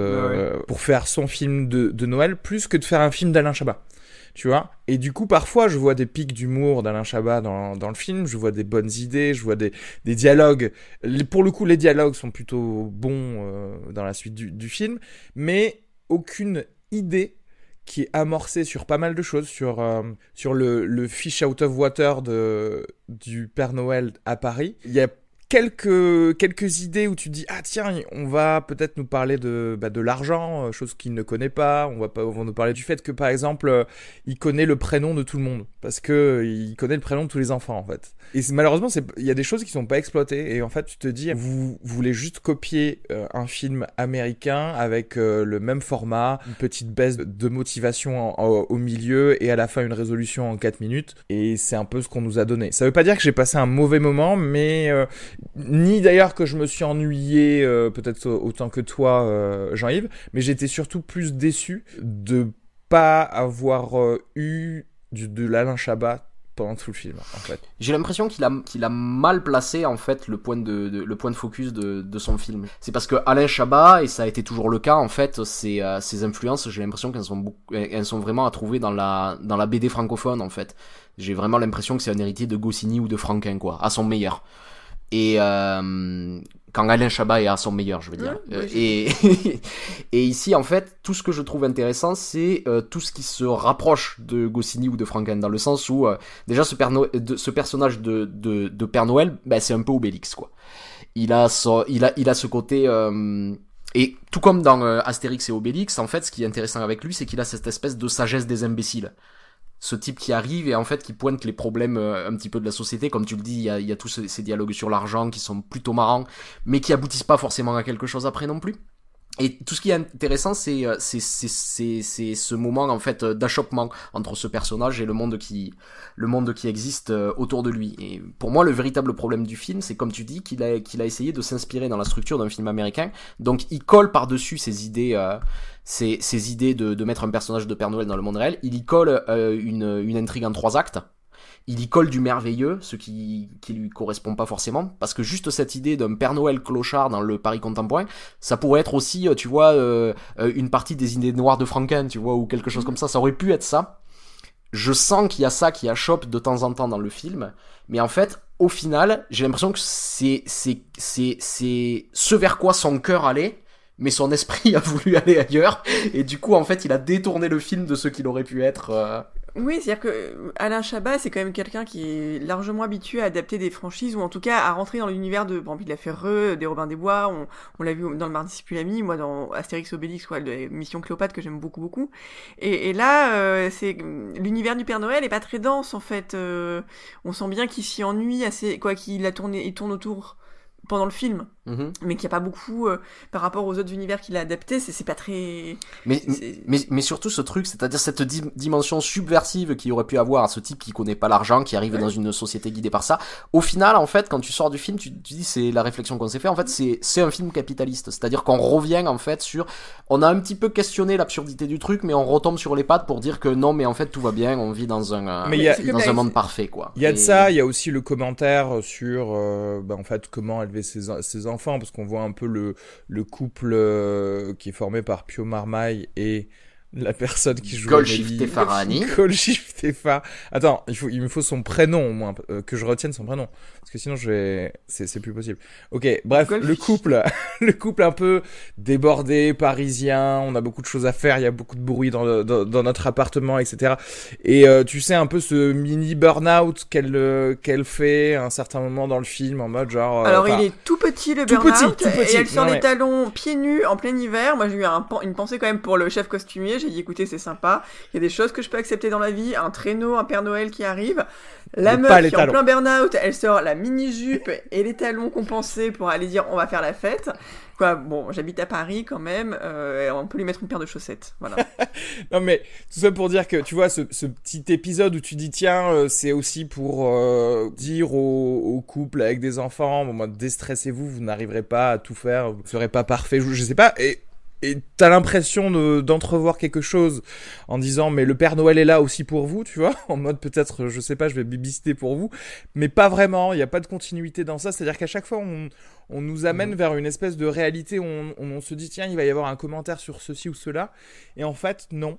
Speaker 1: pour faire son film de, de Noël, plus que de faire un film d'Alain Chabat tu vois. Et du coup, parfois, je vois des pics d'humour d'Alain Chabat dans, dans le film, je vois des bonnes idées, je vois des, des dialogues. pour le coup, les dialogues sont plutôt bons euh, dans la suite du, du, film, mais aucune idée qui est amorcée sur pas mal de choses, sur, euh, sur le, fish out of water de, du Père Noël à Paris. Il y a quelques, quelques idées où tu dis ah tiens on va peut-être nous parler de, bah, de l'argent euh, chose qu'il ne connaît pas. On va pas on va nous parler du fait que par exemple euh, il connaît le prénom de tout le monde. Parce que euh, il connaît le prénom de tous les enfants en fait. Et malheureusement il y a des choses qui sont pas exploitées. Et en fait tu te dis vous, voulez juste copier un film américain avec le même format une petite baisse de motivation au milieu et à la fin une résolution en 4 minutes. Et c'est un peu ce qu'on nous a donné. Ça veut pas dire que j'ai passé un mauvais moment mais ni d'ailleurs que je me suis ennuyé euh, peut-être autant que toi, euh, Jean-Yves, mais j'étais surtout plus déçu de pas avoir euh, eu de l'Alain Chabat pendant tout le film en fait.
Speaker 3: J'ai l'impression qu'il a, mal placé en fait le point de, le point de focus de, de son film. C'est parce que Alain Chabat, et ça a été toujours le cas en fait, ses, ses influences, j'ai l'impression qu'elles sont, elles sont vraiment à trouver dans la, dans la BD francophone en fait. J'ai vraiment l'impression que c'est un héritier de Goscinny ou de Franquin quoi, à son meilleur et euh, quand Alain Chabat est à son meilleur, je veux dire. Euh, et, et ici, en fait, tout ce que je trouve intéressant, c'est euh, tout ce qui se rapproche de Goscinny ou de Franken, dans le sens où déjà ce, Père de, ce personnage de, de, de Père Noël, ben, c'est un peu Obélix, quoi. Il a, so, il a, il a ce côté... et tout comme dans Astérix et Obélix, en fait, ce qui est intéressant avec lui, c'est qu'il a cette espèce de sagesse des imbéciles ce type qui arrive et en fait qui pointe les problèmes euh, un petit peu de la société. Comme tu le dis, il y a, tous ces dialogues sur l'argent qui sont plutôt marrants, mais qui aboutissent pas forcément à quelque chose après non plus. Et tout ce qui est intéressant, c'est euh, c'est c'est ce moment en fait d'achoppement entre ce personnage et le monde qui le monde qui existe euh, autour de lui. Et pour moi, le véritable problème du film, c'est comme tu dis qu'il a qu'il a essayé de s'inspirer dans la structure d'un film américain. Donc il colle par dessus ses idées euh, ses, ses idées de, de mettre un personnage de Père Noël dans le monde réel. Il y colle une une intrigue en trois actes il y colle du merveilleux, ce qui, qui lui correspond pas forcément, parce que juste cette idée d'un Père Noël clochard dans le Paris contemporain, ça pourrait être aussi, euh, tu vois, euh, euh, une partie des idées noires de Franken, tu vois, ou quelque chose comme ça, ça aurait pu être ça. Je sens qu'il y a ça qui achoppe de temps en temps dans le film, mais en fait, au final, j'ai l'impression que c'est, c'est, c'est, c'est ce vers quoi son cœur allait, mais son esprit a voulu aller ailleurs et du coup en fait il a détourné le film de ce qu'il aurait pu être
Speaker 4: Oui, c'est-à-dire que euh, Alain Chabat, c'est quand même quelqu'un qui est largement habitué à adapter des franchises ou en tout cas à rentrer dans l'univers de, bon, il l'a fait Re, des Robins des Bois, on, l'a vu dans le Marsupilami, moi dans Astérix Obélix, quoi, de Mission Cléopâtre que j'aime beaucoup beaucoup. Et, là, euh, c'est l'univers du Père Noël est pas très dense en fait. Euh, on sent bien qu'il s'y ennuie assez, quoi, qu'il a tourné, il tourne autour pendant le film,
Speaker 3: Mhm.
Speaker 4: mais qu'il n'y a pas beaucoup euh, par rapport aux autres univers qu'il a adaptés, c'est pas très.
Speaker 3: Mais,
Speaker 4: c'est-
Speaker 3: mais, mais surtout ce truc, c'est-à-dire cette di- dimension subversive qu'il aurait pu avoir à ce type qui connaît pas l'argent, qui arrive dans une société guidée par ça. Au final, en fait, quand tu sors du film, tu, tu dis c'est la réflexion qu'on s'est fait. En fait, c'est c'est un film capitaliste, c'est-à-dire qu'on revient en fait sur, on a un petit peu questionné l'absurdité du truc, mais on retombe sur les pattes pour dire que non, mais en fait tout va bien, on vit dans un euh,
Speaker 1: Mais a-
Speaker 3: dans un monde parfait quoi.
Speaker 1: Il y a de
Speaker 3: Et-
Speaker 1: ça, il y a aussi le commentaire sur euh, bah, en fait comment élever ses, enfants parce qu'on voit un peu le, le couple euh, qui est formé par Pio Marmaille et la personne qui joue
Speaker 3: Golshifteh
Speaker 1: Amélie.
Speaker 3: Farahani.
Speaker 1: Golshifteh Fa- Attends, il faut il me faut son prénom au moins euh, que je retienne son prénom parce que sinon je vais c'est c'est plus possible. OK, bref,
Speaker 4: Golf-
Speaker 1: le couple le couple un peu débordé parisien, on a beaucoup de choses à faire, il y a beaucoup de bruit dans le- dans, dans notre appartement etc. Et euh, tu sais un peu ce mini burn-out qu'elle euh, qu'elle fait à un certain moment dans le film en mode genre. euh,
Speaker 4: Alors il est tout petit le
Speaker 1: tout
Speaker 4: burn-out
Speaker 1: petit, tout petit.
Speaker 4: et elle sort des
Speaker 1: mais-
Speaker 4: talons pieds nus en plein hiver. Moi j'ai eu un, une pensée quand même pour le chef costumier. J'ai dit écoutez c'est sympa, il y a des choses que je peux accepter dans la vie, un traîneau, un Père Noël qui arrive. La meuf qui est en plein burn-out, elle sort la mini jupe et les talons compensés pour aller dire on va faire la fête. Quoi, bon, j'habite à Paris quand même, euh, on peut lui mettre une paire de chaussettes. Voilà.
Speaker 1: Non mais tout ça pour dire que tu vois ce, ce petit épisode où tu dis tiens euh, c'est aussi pour euh, dire aux, aux couples avec des enfants bon, moi déstressez-vous vous n'arriverez pas à tout faire vous serez pas parfait je, je sais pas et et t'as l'impression de- d'entrevoir quelque chose en disant mais le Père Noël est là aussi pour vous tu vois en mode peut-être je sais pas je vais babysitter pour vous mais pas vraiment il n'y a pas de continuité dans ça. C'est à dire qu'à chaque fois on on nous amène vers une espèce de réalité où on, on, on se dit tiens il va y avoir un commentaire sur ceci ou cela. Et en fait non.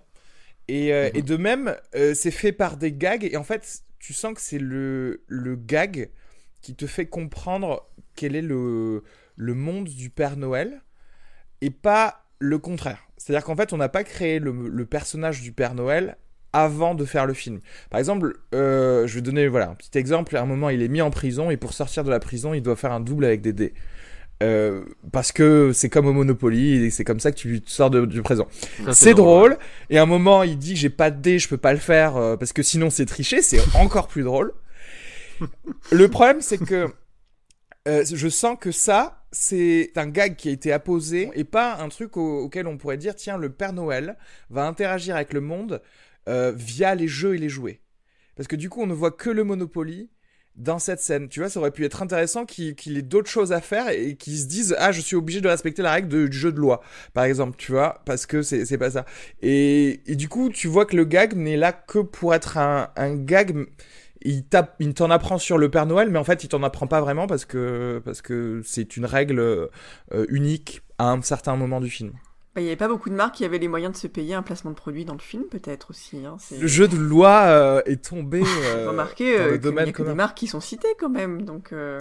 Speaker 1: Et, euh,
Speaker 3: Mhm.
Speaker 1: et de même, euh, c'est fait par des gags. Et en fait, tu sens que c'est le, le gag qui te fait comprendre quel est le, le monde du Père Noël. Et pas le contraire. C'est-à-dire qu'en fait, on n'a pas créé le, le personnage du Père Noël avant de faire le film. Par exemple, euh, je vais donner voilà, un petit exemple. À un moment, il est mis en prison et pour sortir de la prison, il doit faire un double avec des dés. Euh, parce que c'est comme au Monopoly et c'est comme ça que tu sors de- du présent. C'est drôle. Et à un moment, il dit j'ai pas de dés, je peux pas le faire euh, parce que sinon c'est tricher. C'est encore plus drôle. Le problème, c'est que euh, je sens que ça, c'est un gag qui a été apposé et pas un truc au- auquel on pourrait dire tiens, le Père Noël va interagir avec le monde euh, via les jeux et les jouets. Parce que du coup, on ne voit que le Monopoly dans cette scène. Tu vois, ça aurait pu être intéressant qu'il qu'il ait d'autres choses à faire et qu'ils se disent ah, je suis obligé de respecter la règle de- du jeu de loi, par exemple, tu vois, parce que c'est c'est pas ça. Et, et du coup, tu vois que le gag n'est là que pour être un, un gag. Il, tape, il t'en apprend sur le Père Noël, mais en fait, il t'en apprend pas vraiment parce que parce que c'est une règle euh, unique à un certain moment du film.
Speaker 4: Bah, Il n'y avait pas beaucoup de marques qui avaient les moyens de se payer un placement de produit dans le film, peut-être aussi. Hein.
Speaker 1: Le jeu de loi euh, est tombé euh,
Speaker 4: Remarquez euh, qu'il n'y
Speaker 1: domaine
Speaker 4: a que des marques qui sont citées quand même, donc euh,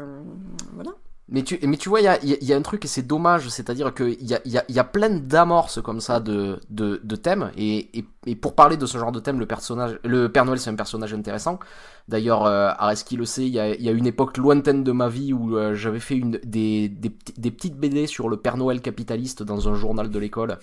Speaker 4: voilà.
Speaker 3: Mais tu, vois, il y a, un truc et c'est dommage, c'est-à-dire qu'il y a, y, a, y plein d'amorces comme ça de, de, thèmes. Et, pour parler de ce genre de thème, le, personnage, le Père Noël, c'est un personnage intéressant. D'ailleurs, euh, Areski le sait, il y a, une époque lointaine de ma vie où euh, j'avais fait une, des petites BD sur le Père Noël capitaliste dans un journal de l'école.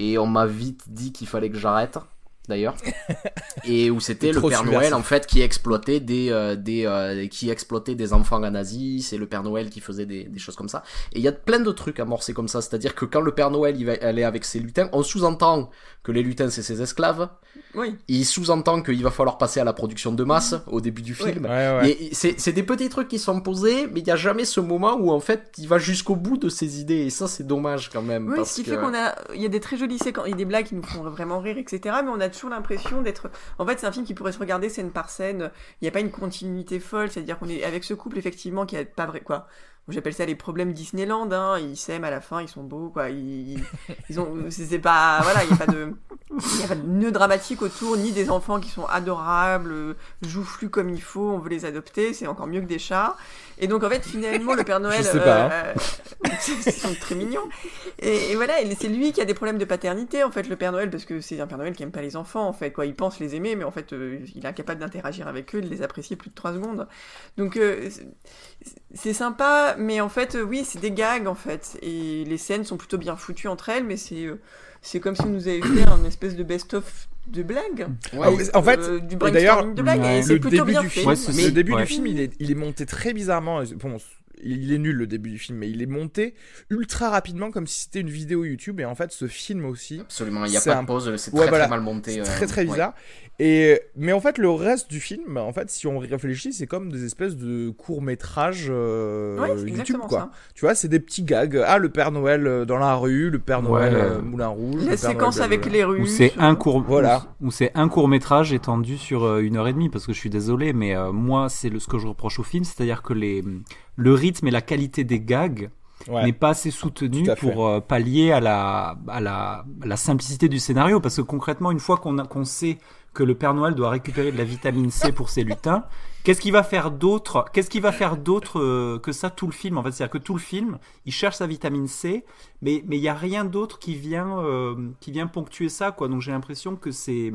Speaker 3: Et on m'a vite dit qu'il fallait que j'arrête. D'ailleurs, et où c'était le Père. Noël en fait qui exploitait des, euh, des euh, qui exploitait des enfants en Asie, c'est le Père Noël qui faisait des, des choses comme ça. Et il y a plein de trucs amorcés comme ça, c'est-à-dire que quand le Père Noël il va aller avec ses lutins, on sous-entend que les lutins c'est ses esclaves,
Speaker 4: Oui.
Speaker 3: il sous-entend qu'il va falloir passer à la production de masse au début du film.
Speaker 1: Ouais, ouais.
Speaker 3: Et c'est c'est des petits trucs qui sont posés, mais il n'y a jamais ce moment où en fait il va jusqu'au bout de ses idées, et ça c'est dommage quand même.
Speaker 4: Oui,
Speaker 3: parce
Speaker 4: ce qui
Speaker 3: que...
Speaker 4: fait qu'on a, il y a des très jolies séquences, il y a des blagues qui nous font vraiment rire, etc. Mais on a toujours l'impression d'être, en fait, c'est un film qui pourrait se regarder scène par scène. Il n'y a pas une continuité folle, c'est-à-dire qu'on est avec ce couple effectivement qui a pas vrai quoi. J'appelle ça les problèmes Disneyland. Hein. Ils s'aiment à la fin, ils sont beaux, quoi. Ils, ils ont, c'est pas, voilà, il y a pas de. Il n'y a pas de nœud dramatique autour, ni des enfants qui sont adorables, joufflus comme il faut, on veut les adopter, c'est encore mieux que des chats. Et donc, en fait, finalement, le Père Noël.
Speaker 1: Je sais pas, hein.
Speaker 4: euh, sont très mignons. Et, et voilà, c'est lui qui a des problèmes de paternité, en fait, le Père Noël, parce que c'est un Père Noël qui aime pas les enfants, en fait. Quoi. Il pense les aimer, mais en fait, euh, il est incapable d'interagir avec eux, de les apprécier plus de 3 secondes. Donc, euh, c'est- c'est sympa, mais en fait, euh, oui, c'est des gags, en fait. Et les scènes sont plutôt bien foutues entre elles, mais c'est. euh, c'est comme si on nous avait fait un espèce de best-of de blagues.
Speaker 3: Ouais.
Speaker 1: Ah en fait,
Speaker 4: Euh, du brainstorming de blagues,
Speaker 2: ouais,
Speaker 4: et c'est
Speaker 1: le
Speaker 4: plutôt
Speaker 1: début
Speaker 4: bien
Speaker 1: du
Speaker 4: fait.
Speaker 1: le début du film, il est, il est monté très bizarrement. Bon, il est nul le début du film, mais il est monté ultra rapidement comme si c'était une vidéo YouTube. Et en fait, ce film aussi,
Speaker 3: Absolument, il n'y a pas
Speaker 1: un-
Speaker 3: de pause, c'est
Speaker 1: Ouais,
Speaker 3: très
Speaker 1: voilà.
Speaker 3: très mal monté.
Speaker 1: c'est
Speaker 3: euh,
Speaker 1: très très
Speaker 3: ouais.
Speaker 1: bizarre. Et mais en fait, le reste du film, en fait, si on réfléchit, c'est comme des espèces de courts métrages
Speaker 4: Ouais,
Speaker 1: YouTube,
Speaker 4: exactement
Speaker 1: quoi.
Speaker 4: ça.
Speaker 1: Tu vois, c'est des petits gags. Ah, le Père Noël euh, dans la rue, le Père Noël
Speaker 2: Ouais.
Speaker 1: euh, Moulin Rouge.
Speaker 4: La
Speaker 1: le Père
Speaker 4: séquence
Speaker 1: Noël,
Speaker 4: avec les
Speaker 2: Ou
Speaker 4: Russes.
Speaker 2: c'est un court,
Speaker 1: Voilà.
Speaker 2: ou ou c'est un court métrage étendu sur euh, une heure et demie, parce que je suis désolé, mais euh, moi c'est le ce que je reproche au film, c'est-à-dire que les le rythme et la qualité des gags
Speaker 1: Ouais.
Speaker 2: n'est pas assez soutenu pour euh, pallier à la, à, la, à la simplicité du scénario. Parce que concrètement, une fois qu'on sait que le Père Noël doit récupérer de la vitamine C pour ses lutins, qu'est-ce qu'il va faire d'autre Qu'est-ce qu'il va faire d'autre euh, que ça tout le film En fait, c'est-à-dire que tout le film, il cherche sa vitamine C, mais mais il y a rien d'autre qui vient euh, qui vient ponctuer ça, quoi. Donc j'ai l'impression que c'est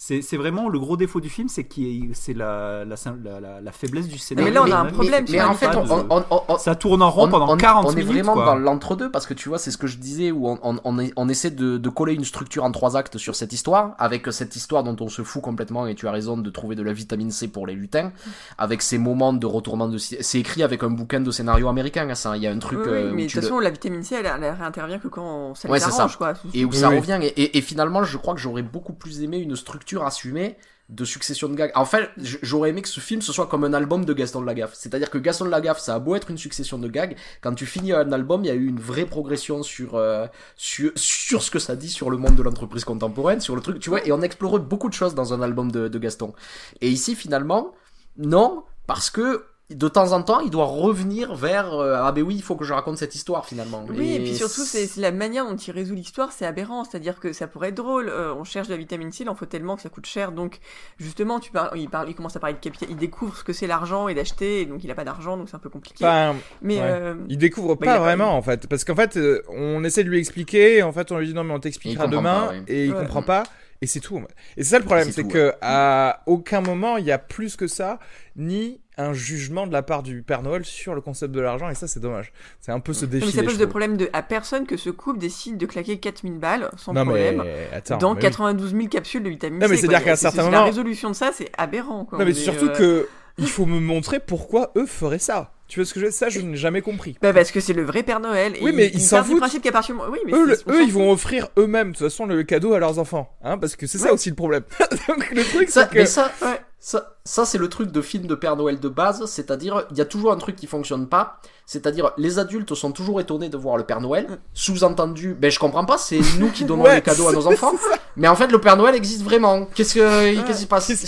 Speaker 2: c'est c'est vraiment le gros défaut du film, c'est qui c'est la la, la, la la faiblesse du scénario.
Speaker 4: mais là, on a un problème
Speaker 3: Mais en fait, on,
Speaker 2: de-
Speaker 3: on- on- on-
Speaker 2: ça tourne en rond
Speaker 3: on-
Speaker 2: pendant
Speaker 3: on-
Speaker 2: 40
Speaker 3: on est
Speaker 2: minutes.
Speaker 3: vraiment
Speaker 2: quoi.
Speaker 3: dans l'entre-deux parce que tu vois, c'est ce que je disais où on, on, on, est- on essaie de, de coller une structure en trois actes sur cette histoire, avec cette histoire dont on se fout complètement et tu as raison de trouver de la vitamine C pour les lutins, avec ces moments de retournement de. C'est écrit avec un bouquin de scénario américain, hein, ça. Il y a un truc.
Speaker 4: Oui, oui,
Speaker 3: euh,
Speaker 4: mais de toute
Speaker 3: le-
Speaker 4: façon, la vitamine C, elle, elle réintervient que quand ça
Speaker 3: Ouais,
Speaker 4: les
Speaker 3: ça.
Speaker 4: quoi.
Speaker 3: et où
Speaker 1: Oui,
Speaker 3: ça revient. Et, et- et finalement, je crois que j'aurais beaucoup plus aimé une structure assumée de succession de gags. En fait, j'aurais aimé que ce film ce soit comme un album de Gaston Lagaffe. C'est-à-dire que Gaston Lagaffe, ça a beau être une succession de gags, quand tu finis un album, il y a eu une vraie progression sur euh, sur, sur ce que ça dit sur le monde de l'entreprise contemporaine, sur le truc, tu vois. Et on explore beaucoup de choses dans un album de, de Gaston. Et ici, finalement, non, parce que de temps en temps, il doit revenir vers euh, ah ben oui, il faut que je raconte cette histoire finalement.
Speaker 4: Oui, et puis surtout, c'est la manière dont il résout l'histoire, c'est aberrant. C'est-à-dire que ça pourrait être drôle. euh, on cherche de la vitamine C, il en faut tellement que ça coûte cher. Donc, justement, tu parles, il, parle, il commence à parler de capital, il découvre ce que c'est l'argent et d'acheter, et donc il a pas d'argent, donc c'est un peu compliqué.
Speaker 1: Enfin,
Speaker 4: mais
Speaker 1: ouais.
Speaker 4: euh,
Speaker 1: Il découvre
Speaker 4: Bah,
Speaker 1: pas
Speaker 4: il a pas-
Speaker 1: vraiment en fait, parce qu'en fait, euh, on essaie de lui expliquer, et en fait, on lui dit non mais on t'expliquera demain,
Speaker 3: pas, ouais.
Speaker 1: et il
Speaker 4: Ouais.
Speaker 1: comprend pas, et c'est tout. Et c'est ça le problème,
Speaker 3: C'est
Speaker 1: que à aucun moment il y a plus que ça, ni un jugement de la part du Père Noël sur le concept de l'argent, et ça c'est dommage. C'est un peu ce défi.
Speaker 4: mais ça pose de problème de, à personne que ce couple décide de claquer 4000 balles sans
Speaker 1: Non
Speaker 4: problème.
Speaker 1: mais attends.
Speaker 4: dans
Speaker 1: mais oui.
Speaker 4: 92 000 capsules de vitamine
Speaker 1: Non,
Speaker 4: C.
Speaker 1: mais c'est-à-dire qu'à un certain moment-
Speaker 4: La résolution de ça, c'est aberrant. Quoi.
Speaker 1: Non mais surtout
Speaker 4: euh,
Speaker 1: que il faut me montrer pourquoi eux feraient ça. Tu vois ce que je veux dire? Ça je n'ai jamais compris.
Speaker 4: Bah parce que c'est le vrai Père Noël. et
Speaker 1: Oui, mais
Speaker 4: il,
Speaker 1: ils
Speaker 4: il
Speaker 1: s'en
Speaker 4: du
Speaker 1: foutent.
Speaker 4: principe qu'à partir du moment- Oui, mais
Speaker 1: eux, le- ils vont offrir eux-mêmes de toute façon le cadeau à leurs enfants, hein, parce que c'est ça aussi le problème. Donc le truc
Speaker 3: Ça,
Speaker 1: c'est que
Speaker 3: mais ça,
Speaker 4: Ouais.
Speaker 3: ça, ça c'est le truc de film de Père Noël de base, c'est-à-dire il y a toujours un truc qui fonctionne pas, c'est-à-dire les adultes sont toujours étonnés de voir le Père Noël, sous-entendu, ben je comprends pas, c'est nous qui donnons
Speaker 1: Ouais,
Speaker 3: les cadeaux à nos enfants, mais en fait le Père Noël existe vraiment. Qu'est-ce que qu'est-ce qui se passe?
Speaker 1: Qu'est-ce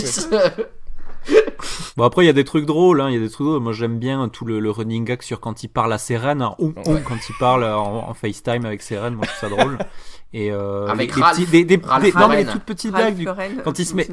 Speaker 1: qui se passe,
Speaker 2: Bon après il y a des trucs drôles, hein, il y a des trucs drôles. Moi j'aime bien tout le, le running gag sur quand il parle à Seren, hein, ou, ou
Speaker 1: Ouais.
Speaker 2: quand il parle en, en FaceTime avec Seren, moi je trouve ça drôle. Et euh,
Speaker 3: Avec
Speaker 2: les- les
Speaker 3: Ralph.
Speaker 2: petits- des, des,
Speaker 3: Ralph
Speaker 2: des- non mais les toutes petites
Speaker 4: Ralph
Speaker 2: blagues du
Speaker 4: Lauren,
Speaker 2: quand il se
Speaker 4: qui-
Speaker 2: met-.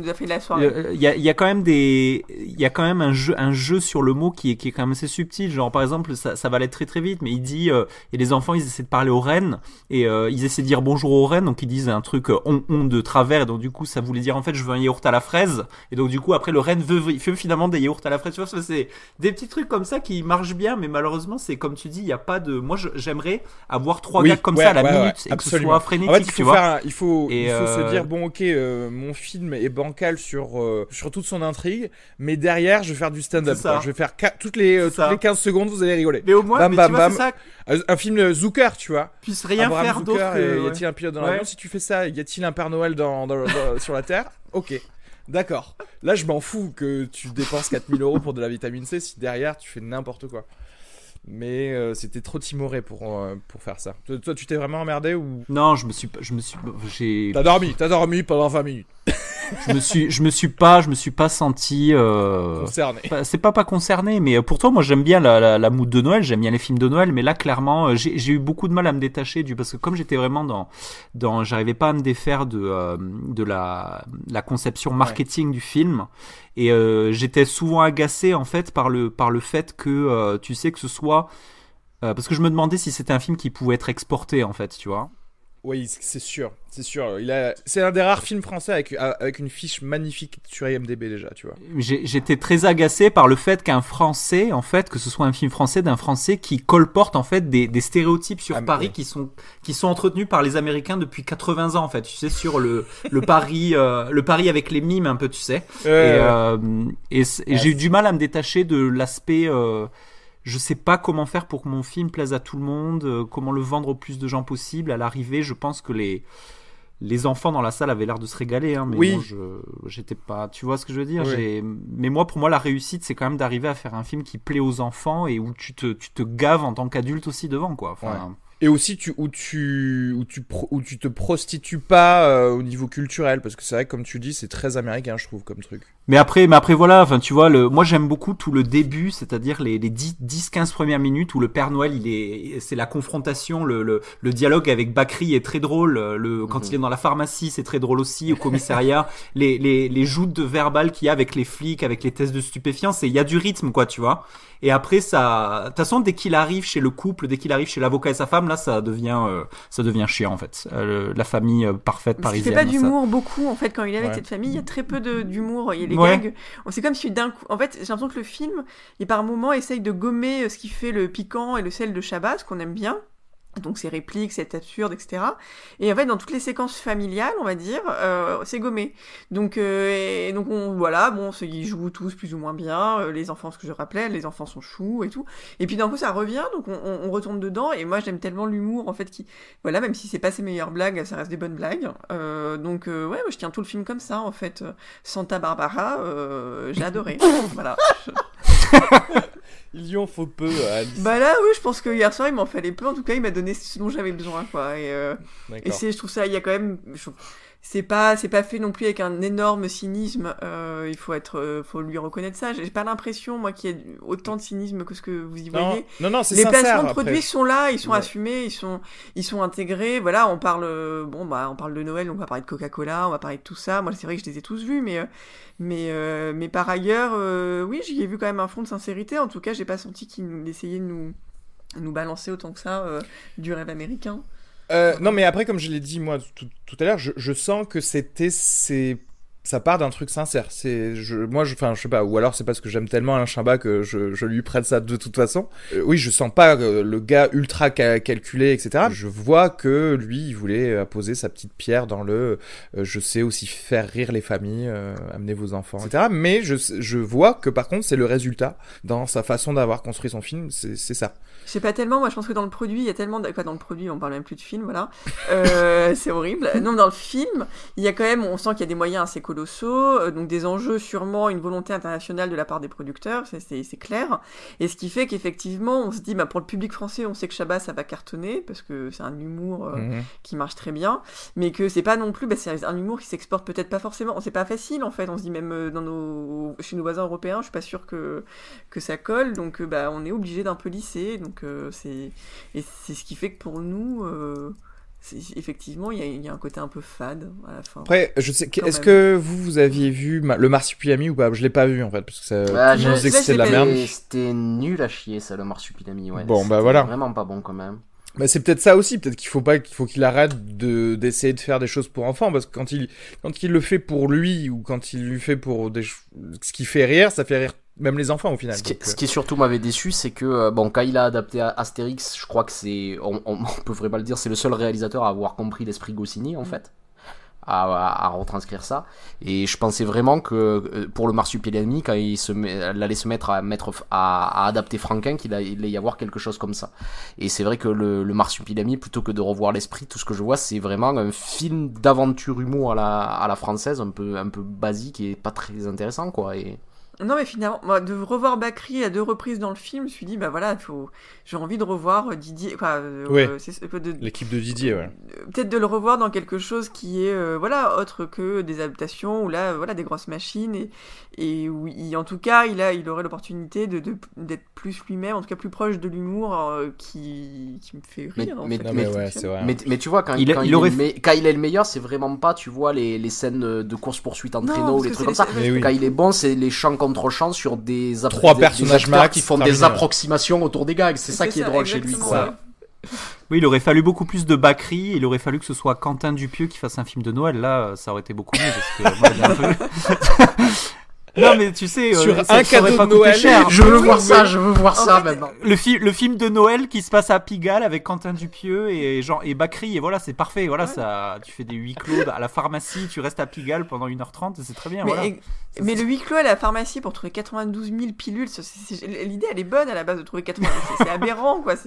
Speaker 2: Euh, Il y, a, il y a quand même des, il y a quand même un jeu, un jeu sur le mot qui est, qui est quand même assez subtil. Genre par exemple, ça, ça va aller très très vite, mais il dit, euh, et les enfants ils essaient de parler aux reines et euh, ils essaient de dire bonjour aux reines, donc ils disent un truc euh, on, on de travers, et donc du coup ça voulait dire en fait je veux un yaourt à la fraise, et donc du coup après le reine veut, veut finalement des yaourts à la fraise. Tu vois, ça, c'est des petits trucs comme ça qui marchent bien, mais malheureusement c'est comme tu dis, il y a pas de, moi j'aimerais avoir trois
Speaker 1: Oui,
Speaker 2: gags comme
Speaker 1: ouais,
Speaker 2: ça à la
Speaker 1: ouais, ouais,
Speaker 2: minute et que ce
Speaker 1: absolument. En fait, il
Speaker 2: tu
Speaker 1: faut
Speaker 2: vois.
Speaker 1: faire, un- il faut,
Speaker 2: Et
Speaker 1: il faut
Speaker 2: euh,
Speaker 1: se dire bon, ok, euh, mon film est bancal sur euh, sur toute son intrigue, mais derrière, je vais faire du stand-up. Je vais faire toutes les toutes les 15 secondes, vous allez rigoler.
Speaker 2: Mais au moins,
Speaker 1: Bam,
Speaker 2: mais
Speaker 1: bam,
Speaker 2: tu vois,
Speaker 1: bam.
Speaker 2: c'est ça,
Speaker 1: Un film Zucker, tu vois.
Speaker 2: puisse rien
Speaker 1: Abraham
Speaker 2: faire d'autre que.
Speaker 1: y a-t-il un pilote dans
Speaker 2: Ouais.
Speaker 1: l'avion Si tu fais ça, y a-t-il un Père Noël dans, dans- dans- sur la Terre? Ok. D'accord. Là, je m'en fous que tu dépenses 4000 euros pour de la vitamine C si derrière tu fais n'importe quoi. Mais euh, c'était trop timoré pour, euh, pour faire ça. Toi, tu t'es vraiment emmerdé ou?
Speaker 2: Non, je me suis, pas- je me suis, j'ai.
Speaker 1: T'as dormi, t'as dormi pendant 20 minutes.
Speaker 2: je me suis, je me suis pas, je me suis pas senti euh,
Speaker 1: concerné.
Speaker 2: C'est pas pas concerné, mais pour toi, moi j'aime bien la, la, la mood de Noël, j'aime bien les films de Noël, mais là clairement, euh, j'ai eu beaucoup de mal à me détacher du parce que comme j'étais vraiment dans, dans, j'arrivais pas à me défaire de euh, de la la conception marketing ouais. du film et euh, j'étais souvent agacé en fait par le par le fait que euh, tu sais que ce soit parce que je me demandais si c'était un film qui pouvait être exporté en fait, tu vois.
Speaker 1: Oui, c'est sûr, c'est sûr. Il a, c'est un des rares films français avec, avec une fiche magnifique sur IMDb déjà, tu vois.
Speaker 2: J'étais très agacé par le fait qu'un Français, en fait, que ce soit un film français d'un Français qui colporte en fait des, des stéréotypes sur ah, Paris qui sont qui sont entretenus par les Américains depuis 80 ans en fait. Tu sais sur le le Paris euh, le Paris avec les mimes un peu, tu sais. Euh, et, euh, et, et j'ai eu du mal à me détacher de l'aspect euh, je sais pas comment faire pour que mon film plaise à tout le monde, euh, comment le vendre au plus de gens possible. À l'arrivée, je pense que les les enfants dans la salle avaient l'air de se régaler, hein, mais
Speaker 1: oui.
Speaker 2: je j'étais pas. Tu vois ce que je veux dire? Oui. Mais moi, pour moi, la réussite, c'est quand même d'arriver à faire un film qui plaît aux enfants et où tu te tu te gaves en tant qu'adulte aussi devant, quoi. Enfin,
Speaker 1: ouais. Et aussi tu, où, tu, où, tu, où tu te prostitues pas euh, au niveau culturel, parce que c'est vrai que comme tu dis, c'est très américain, je trouve, comme truc.
Speaker 2: Mais après, mais après voilà, enfin tu vois, le, moi j'aime beaucoup tout le début, c'est-à-dire les, les 10-15 premières minutes où le Père Noël, il est, c'est la confrontation, le, le, le, dialogue avec Bakri est très drôle, le, quand mm -hmm. il est dans la pharmacie, c'est très drôle aussi, au commissariat, les, les, les joutes de verbal qu'il y a avec les flics, avec les tests de stupéfiants, c'est il y a du rythme quoi, tu vois. Et après ça, de toute façon dès qu'il arrive chez le couple, dès qu'il arrive chez l'avocat et sa femme, là ça devient, euh, ça devient chiant en fait. Euh, la famille euh, parfaite parisienne.
Speaker 4: Il fait pas d'humour beaucoup en fait quand il est avec ouais. cette famille, il y a très peu d'humour, il y a les ouais. gags. C'est comme si d'un coup, en fait, j'ai l'impression que le film, il par moment essaye de gommer ce qui fait le piquant et le sel de Shabbat, ce qu'on aime bien donc ces répliques, c'est absurde, etc. Et en fait, dans toutes les séquences familiales, on va dire, euh, c'est gommé. Donc, euh, et donc on, voilà, bon, ils jouent tous plus ou moins bien. Euh, les enfants, ce que je rappelais, les enfants sont choux et tout. Et puis d'un coup, ça revient, donc on, on, retourne dedans. Et moi, j'aime tellement l'humour, en fait, qui, voilà, même si c'est pas ses meilleures blagues, ça reste des bonnes blagues. Euh, donc, ouais, moi, je tiens tout le film comme ça, en fait. Santa Barbara, j'ai adoré. voilà.
Speaker 1: En faut peu, Alice.
Speaker 4: Bah là, oui, je pense que hier soir, il m'en fallait peu. En tout cas, il m'a donné ce dont j'avais besoin, quoi. Et, euh, et c'est, je trouve ça, il y a quand même. C'est pas, c'est pas fait non plus avec un énorme cynisme. Euh, il faut être, euh, faut lui reconnaître ça. J'ai pas l'impression, moi, qu'il y ait autant de cynisme que ce que vous y voyez.
Speaker 1: Non, non, c'est
Speaker 4: Les
Speaker 1: sincère,
Speaker 4: placements de
Speaker 1: après.
Speaker 4: produits sont là, ils sont ouais. assumés, ils sont, ils sont intégrés. Voilà, on parle, bon, bah, on parle de Noël, donc on va parler de Coca-Cola, on va parler de tout ça. Moi, c'est vrai que je les ai tous vus, mais, mais, euh, mais par ailleurs, euh, oui, j'y ai vu quand même un fond de sincérité. En tout cas, j'ai pas senti qu'il essayait de nous, nous balancer autant que ça euh, du rêve américain.
Speaker 1: Euh, non, mais après, comme je l'ai dit moi tout, tout à l'heure, je, je, sens que c'était c'est ça part d'un truc sincère. C'est je, moi, je, enfin, je sais pas, ou alors c'est parce que j'aime tellement Alain Chabat que je, je lui prête ça de toute façon. Euh, oui, je sens pas euh, le gars ultra ca calculé, etc. Je vois que lui, il voulait poser sa petite pierre dans le. Je sais aussi faire rire les familles, amener vos enfants, etc. Mais je, je vois que par contre, c'est le résultat dans sa façon d'avoir construit son film. C'est ça.
Speaker 4: Je sais pas tellement. Moi, je pense que dans le produit, il y a tellement. De... Quoi, dans le produit, on parle même plus de film, voilà. Euh, c'est horrible. Non, dans le film, il y a quand même. On sent qu'il y a des moyens assez colossaux, euh, donc des enjeux sûrement, une volonté internationale de la part des producteurs, c'est clair. Et ce qui fait qu'effectivement, on se dit, bah, pour le public français, on sait que Chabat, ça va cartonner, parce que c'est un humour euh, mmh. qui marche très bien, mais que c'est pas non plus, bah, c'est un humour qui s'exporte peut-être pas forcément. C'est pas facile, en fait. On se dit même dans nos, chez nos voisins européens, je suis pas sûr que, que ça colle, donc bah, on est obligé d'un peu lisser. Donc euh, c'est et c'est ce qui fait que pour nous euh, effectivement, il y, y, a un côté un peu fade à la fin.
Speaker 1: Après, je sais, est-ce que vous, vous aviez vu le Marsupilami ou pas? Je l'ai pas vu en fait, parce que ça.
Speaker 3: Bah, je disais que c'était de la merde. C'était nul à chier, ça, le Marsupilami. Ouais.
Speaker 1: Bon, bah voilà.
Speaker 3: Vraiment pas bon quand même.
Speaker 1: Bah c'est peut-être ça aussi, peut-être qu'il faut pas qu'il faut qu'il arrête de d'essayer de faire des choses pour enfants parce que quand il quand il le fait pour lui ou quand il lui fait pour des ce qui fait rire, ça fait rire même les enfants au final.
Speaker 3: Ce qui, donc, ce qui surtout m'avait déçu, c'est que euh, bon, quand il a adapté Astérix, je crois que c'est, on, on, on, peut vraiment le dire, c'est le seul réalisateur à avoir compris l'esprit Goscinny en mmh. fait. À, à, à, retranscrire ça et je pensais vraiment que euh, pour le marsupilami quand il se met, elle allait se mettre à mettre à, à adapter Franquin qu'il allait y avoir quelque chose comme ça et c'est vrai que le, le marsupilami plutôt que de revoir l'esprit tout ce que je vois c'est vraiment un film d'aventure humour à la, à la française un peu un peu basique et pas très intéressant quoi et
Speaker 4: Non, mais finalement, moi, de revoir Bakri à deux reprises dans le film, je me suis dit, bah voilà, faut... j'ai envie de revoir euh, Didier. Euh,
Speaker 1: Ouais.
Speaker 4: euh, de-
Speaker 1: L'équipe de Didier, ouais.
Speaker 4: Peut-être de le revoir dans quelque chose qui est, euh, voilà, autre que des adaptations, ou là, voilà, des grosses machines, et, et où, il- en tout cas, il, a, il aurait l'opportunité de, de- d'être plus lui-même, en tout cas plus proche de l'humour euh, qui, qui me fait
Speaker 3: Mais-
Speaker 4: rire. en
Speaker 3: mais-
Speaker 4: fait,
Speaker 1: mais
Speaker 4: me
Speaker 1: ouais,
Speaker 4: fonctionne.
Speaker 1: c'est vrai.
Speaker 3: Mais, mais tu vois, quand
Speaker 2: Il-
Speaker 3: quand
Speaker 2: il
Speaker 3: il,
Speaker 2: aurait
Speaker 3: est, me- quand il est le meilleur, c'est vraiment pas, tu vois, les, les scènes de course-poursuite en traîneau ou les trucs comme ça.
Speaker 4: les-
Speaker 1: Mais oui.
Speaker 3: Quand il est bon, c'est les chants contre chants sur des,
Speaker 1: Trois
Speaker 3: des-
Speaker 1: personnages
Speaker 3: des
Speaker 1: max,
Speaker 3: qui font des approximations autour des gags. C'est ça qui est drôle chez lui. quoi.
Speaker 2: Oui, il aurait fallu beaucoup plus de Bakri. Il aurait fallu que ce soit Quentin Dupieux qui fasse un film de Noël. Là, ça aurait été beaucoup mieux parce que moi, Non, mais tu sais, euh,
Speaker 1: Sur
Speaker 2: ça-
Speaker 1: un cadeau
Speaker 2: pas
Speaker 1: de Noël,
Speaker 2: cher.
Speaker 3: Je veux voir ça, je veux voir
Speaker 4: En
Speaker 3: ça
Speaker 4: fait,
Speaker 3: maintenant.
Speaker 2: Le, fi- le film de Noël qui se passe à Pigalle avec Quentin Dupieux et Jean et Bakri et voilà c'est parfait voilà ça tu fais des huis clos à la pharmacie tu restes à Pigalle pendant 1h30 et c'est très bien
Speaker 4: Mais,
Speaker 2: voilà.
Speaker 4: et- mais le huis clos à la pharmacie pour trouver 92 000 pilules, l'idée elle est bonne à la base de trouver 80 c'est- c'est aberrant quoi.
Speaker 1: Mm.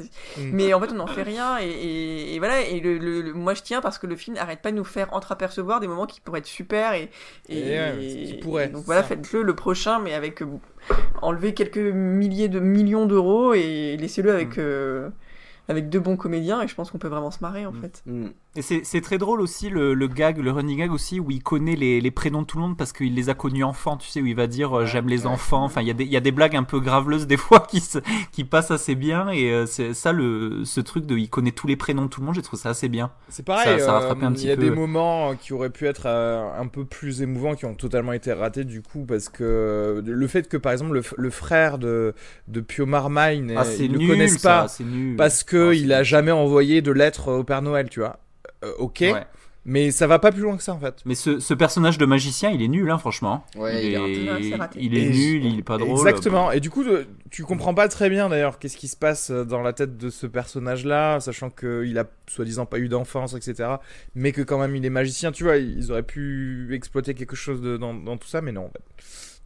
Speaker 4: Mais en fait on n'en fait rien et, et- et voilà. Et le, le- le- moi je tiens parce que le film n'arrête pas de nous faire entreapercevoir des moments qui pourraient être super et,
Speaker 1: Et ouais, qui pourraient,
Speaker 4: et donc voilà
Speaker 1: ça.
Speaker 4: Le prochain mais avec euh, enlever quelques milliers de millions d'euros et laissez-le avec
Speaker 1: Mm.
Speaker 4: euh, avec deux bons comédiens et je pense qu'on peut vraiment se marrer en
Speaker 2: Mm.
Speaker 4: fait.
Speaker 3: Mm.
Speaker 2: Et c'est très drôle aussi le, le gag, le running gag aussi, où il connaît les, les prénoms de tout le monde parce qu'il les a connus enfants, tu sais, où il va dire euh, j'aime les enfants. Enfin, il y, a des- y a des blagues un peu graveleuses des fois qui, se, qui passent assez bien. Et euh, c'est ça, le, ce truc de il connaît tous les prénoms de tout le monde, j'ai trouvé ça assez bien.
Speaker 1: C'est pareil,
Speaker 2: Ça- ça
Speaker 1: euh,
Speaker 2: un petit
Speaker 1: il y a
Speaker 2: peu.
Speaker 1: des moments qui auraient pu être un peu plus émouvants qui ont totalement été ratés du coup parce que le fait que par exemple le, le frère de, de Pio Marmaille
Speaker 2: Ah,
Speaker 1: ils
Speaker 2: nul,
Speaker 1: connaissent pas
Speaker 2: nul.
Speaker 1: parce que
Speaker 2: Ah,
Speaker 1: a jamais envoyé de lettre au Père Noël, tu vois. Euh, ok,
Speaker 2: Ouais.
Speaker 1: mais ça va pas plus loin que ça en fait.
Speaker 2: Mais ce, ce personnage de magicien, il est nul, hein, franchement.
Speaker 3: Ouais,
Speaker 2: il,
Speaker 3: il est
Speaker 2: il nul,
Speaker 1: je-
Speaker 2: il est pas drôle.
Speaker 1: Exactement. Et du coup, euh, tu comprends pas très bien d'ailleurs qu'est-ce qui se passe euh, dans la tête de ce personnage-là, sachant qu'il a soi-disant pas eu d'enfance, etc. Mais que quand même il est magicien. Tu vois, ils auraient pu exploiter quelque chose de- dans, dans tout ça, mais non. en fait.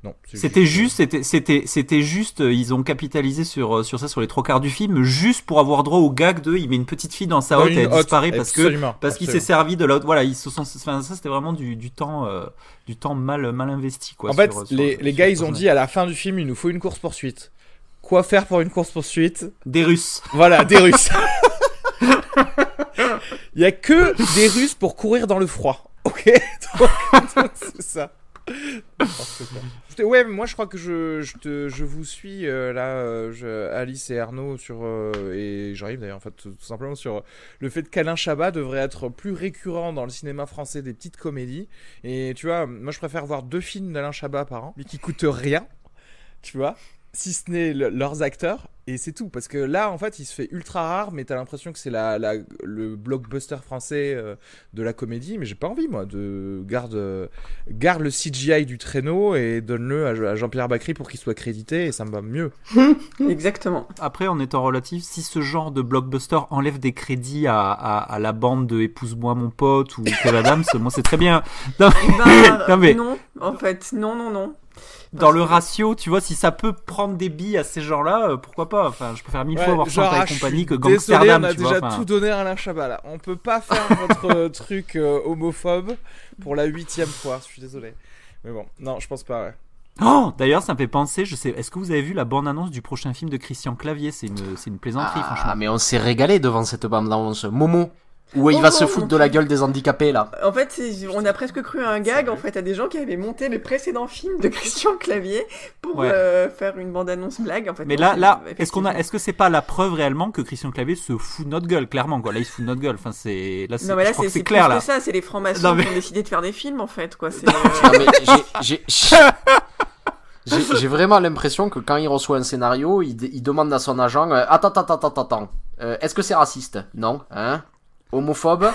Speaker 1: Non.
Speaker 2: C'était
Speaker 1: euh,
Speaker 2: juste, c'était, c'était, c'était juste, euh, ils ont capitalisé sur, euh, sur ça sur les trois quarts du film, juste pour avoir droit au gag de, il met une petite fille dans sa
Speaker 1: dans
Speaker 2: hotte et elle disparaît parce que, parce qu'il s'est servi de l'autre. Voilà, ils se sont, enfin, ça c'était vraiment du, du temps, euh, du temps mal, mal investi, quoi.
Speaker 1: En fait,
Speaker 2: sur-
Speaker 1: les,
Speaker 2: sur
Speaker 1: les gars, ils ont dit à la fin du film, il nous faut une course-poursuite. Quoi faire pour une course-poursuite?
Speaker 2: Des Russes.
Speaker 1: Voilà, des Russes. Il y a que des Russes pour courir dans le froid. Ok? C'est ça. Ouais, moi je crois que je, te, vous suis euh, là, euh, Alice et Arnaud, sur, euh, et j'arrive d'ailleurs en fait tout, tout simplement sur le fait qu'Alain Chabat devrait être plus récurrent dans le cinéma français des petites comédies. Et tu vois, moi je préfère voir deux films d'Alain Chabat par an, mais qui coûtent rien, tu vois, si ce n'est le- leurs acteurs. Et c'est tout, parce que là, en fait, il se fait ultra rare, mais t'as l'impression que c'est la, la- le blockbuster français euh, de la comédie. Mais j'ai pas envie, moi, de garde, euh, garde le CGI du traîneau et donne-le à, à Jean-Pierre Bacry pour qu'il soit crédité, et ça me va mieux.
Speaker 4: Exactement.
Speaker 2: Après, en étant relatif, si ce genre de blockbuster enlève des crédits à, à, à la bande de Épouse-moi mon pote ou Kev Adams, moi c'est très bien. Non,
Speaker 4: Ben,
Speaker 2: Non, mais-
Speaker 4: non, en fait, non, non, non.
Speaker 2: Dans
Speaker 4: Parce
Speaker 2: le ratio, tu vois, si ça peut prendre des billes à ces gens-là, euh, pourquoi pas Enfin, je préfère mille
Speaker 1: Ouais,
Speaker 2: fois voir
Speaker 1: ah,
Speaker 2: et
Speaker 1: je
Speaker 2: compagnie que
Speaker 1: Désolé,
Speaker 2: Gangsterdam,
Speaker 1: on a
Speaker 2: tu
Speaker 1: déjà tout donné à Alain Chabat là. On peut pas faire votre euh, truc euh, homophobe pour la huitième fois. Je suis désolé. Mais bon, non, je pense pas. Ouais.
Speaker 2: Oh, d'ailleurs, ça me fait penser, je sais, est-ce que vous avez vu la bande-annonce du prochain film de Christian Clavier? C'est une, c'est une plaisanterie,
Speaker 3: Ah,
Speaker 2: franchement.
Speaker 3: mais on s'est régalé devant cette bande-annonce. Momo, où il va
Speaker 4: Oh,
Speaker 3: se
Speaker 4: mon
Speaker 3: foutre de la gueule des handicapés là.
Speaker 4: En fait, on a presque cru à un gag en fait à des gens qui avaient monté les précédents films de Christian Clavier pour
Speaker 2: Ouais.
Speaker 4: euh, faire une bande-annonce blague. En fait,
Speaker 2: Mais
Speaker 4: non,
Speaker 2: là, là, est-ce qu'on a, est-ce que c'est pas la preuve réellement que Christian Clavier se fout de notre gueule, clairement, quoi? Là, il se fout de notre gueule. Enfin, c'est, là, c'est,
Speaker 4: Non mais là c'est
Speaker 2: clair,
Speaker 4: plus
Speaker 2: là.
Speaker 4: que ça, c'est les francs-maçons
Speaker 2: mais-
Speaker 4: qui ont décidé de faire des films en fait quoi. C'est,
Speaker 3: j'ai- vraiment l'impression que quand il reçoit un scénario, il, demande à son agent euh, Attends, attends, attends, attends, attends. Euh, Est-ce que c'est raciste? Non. Hein? Homophobe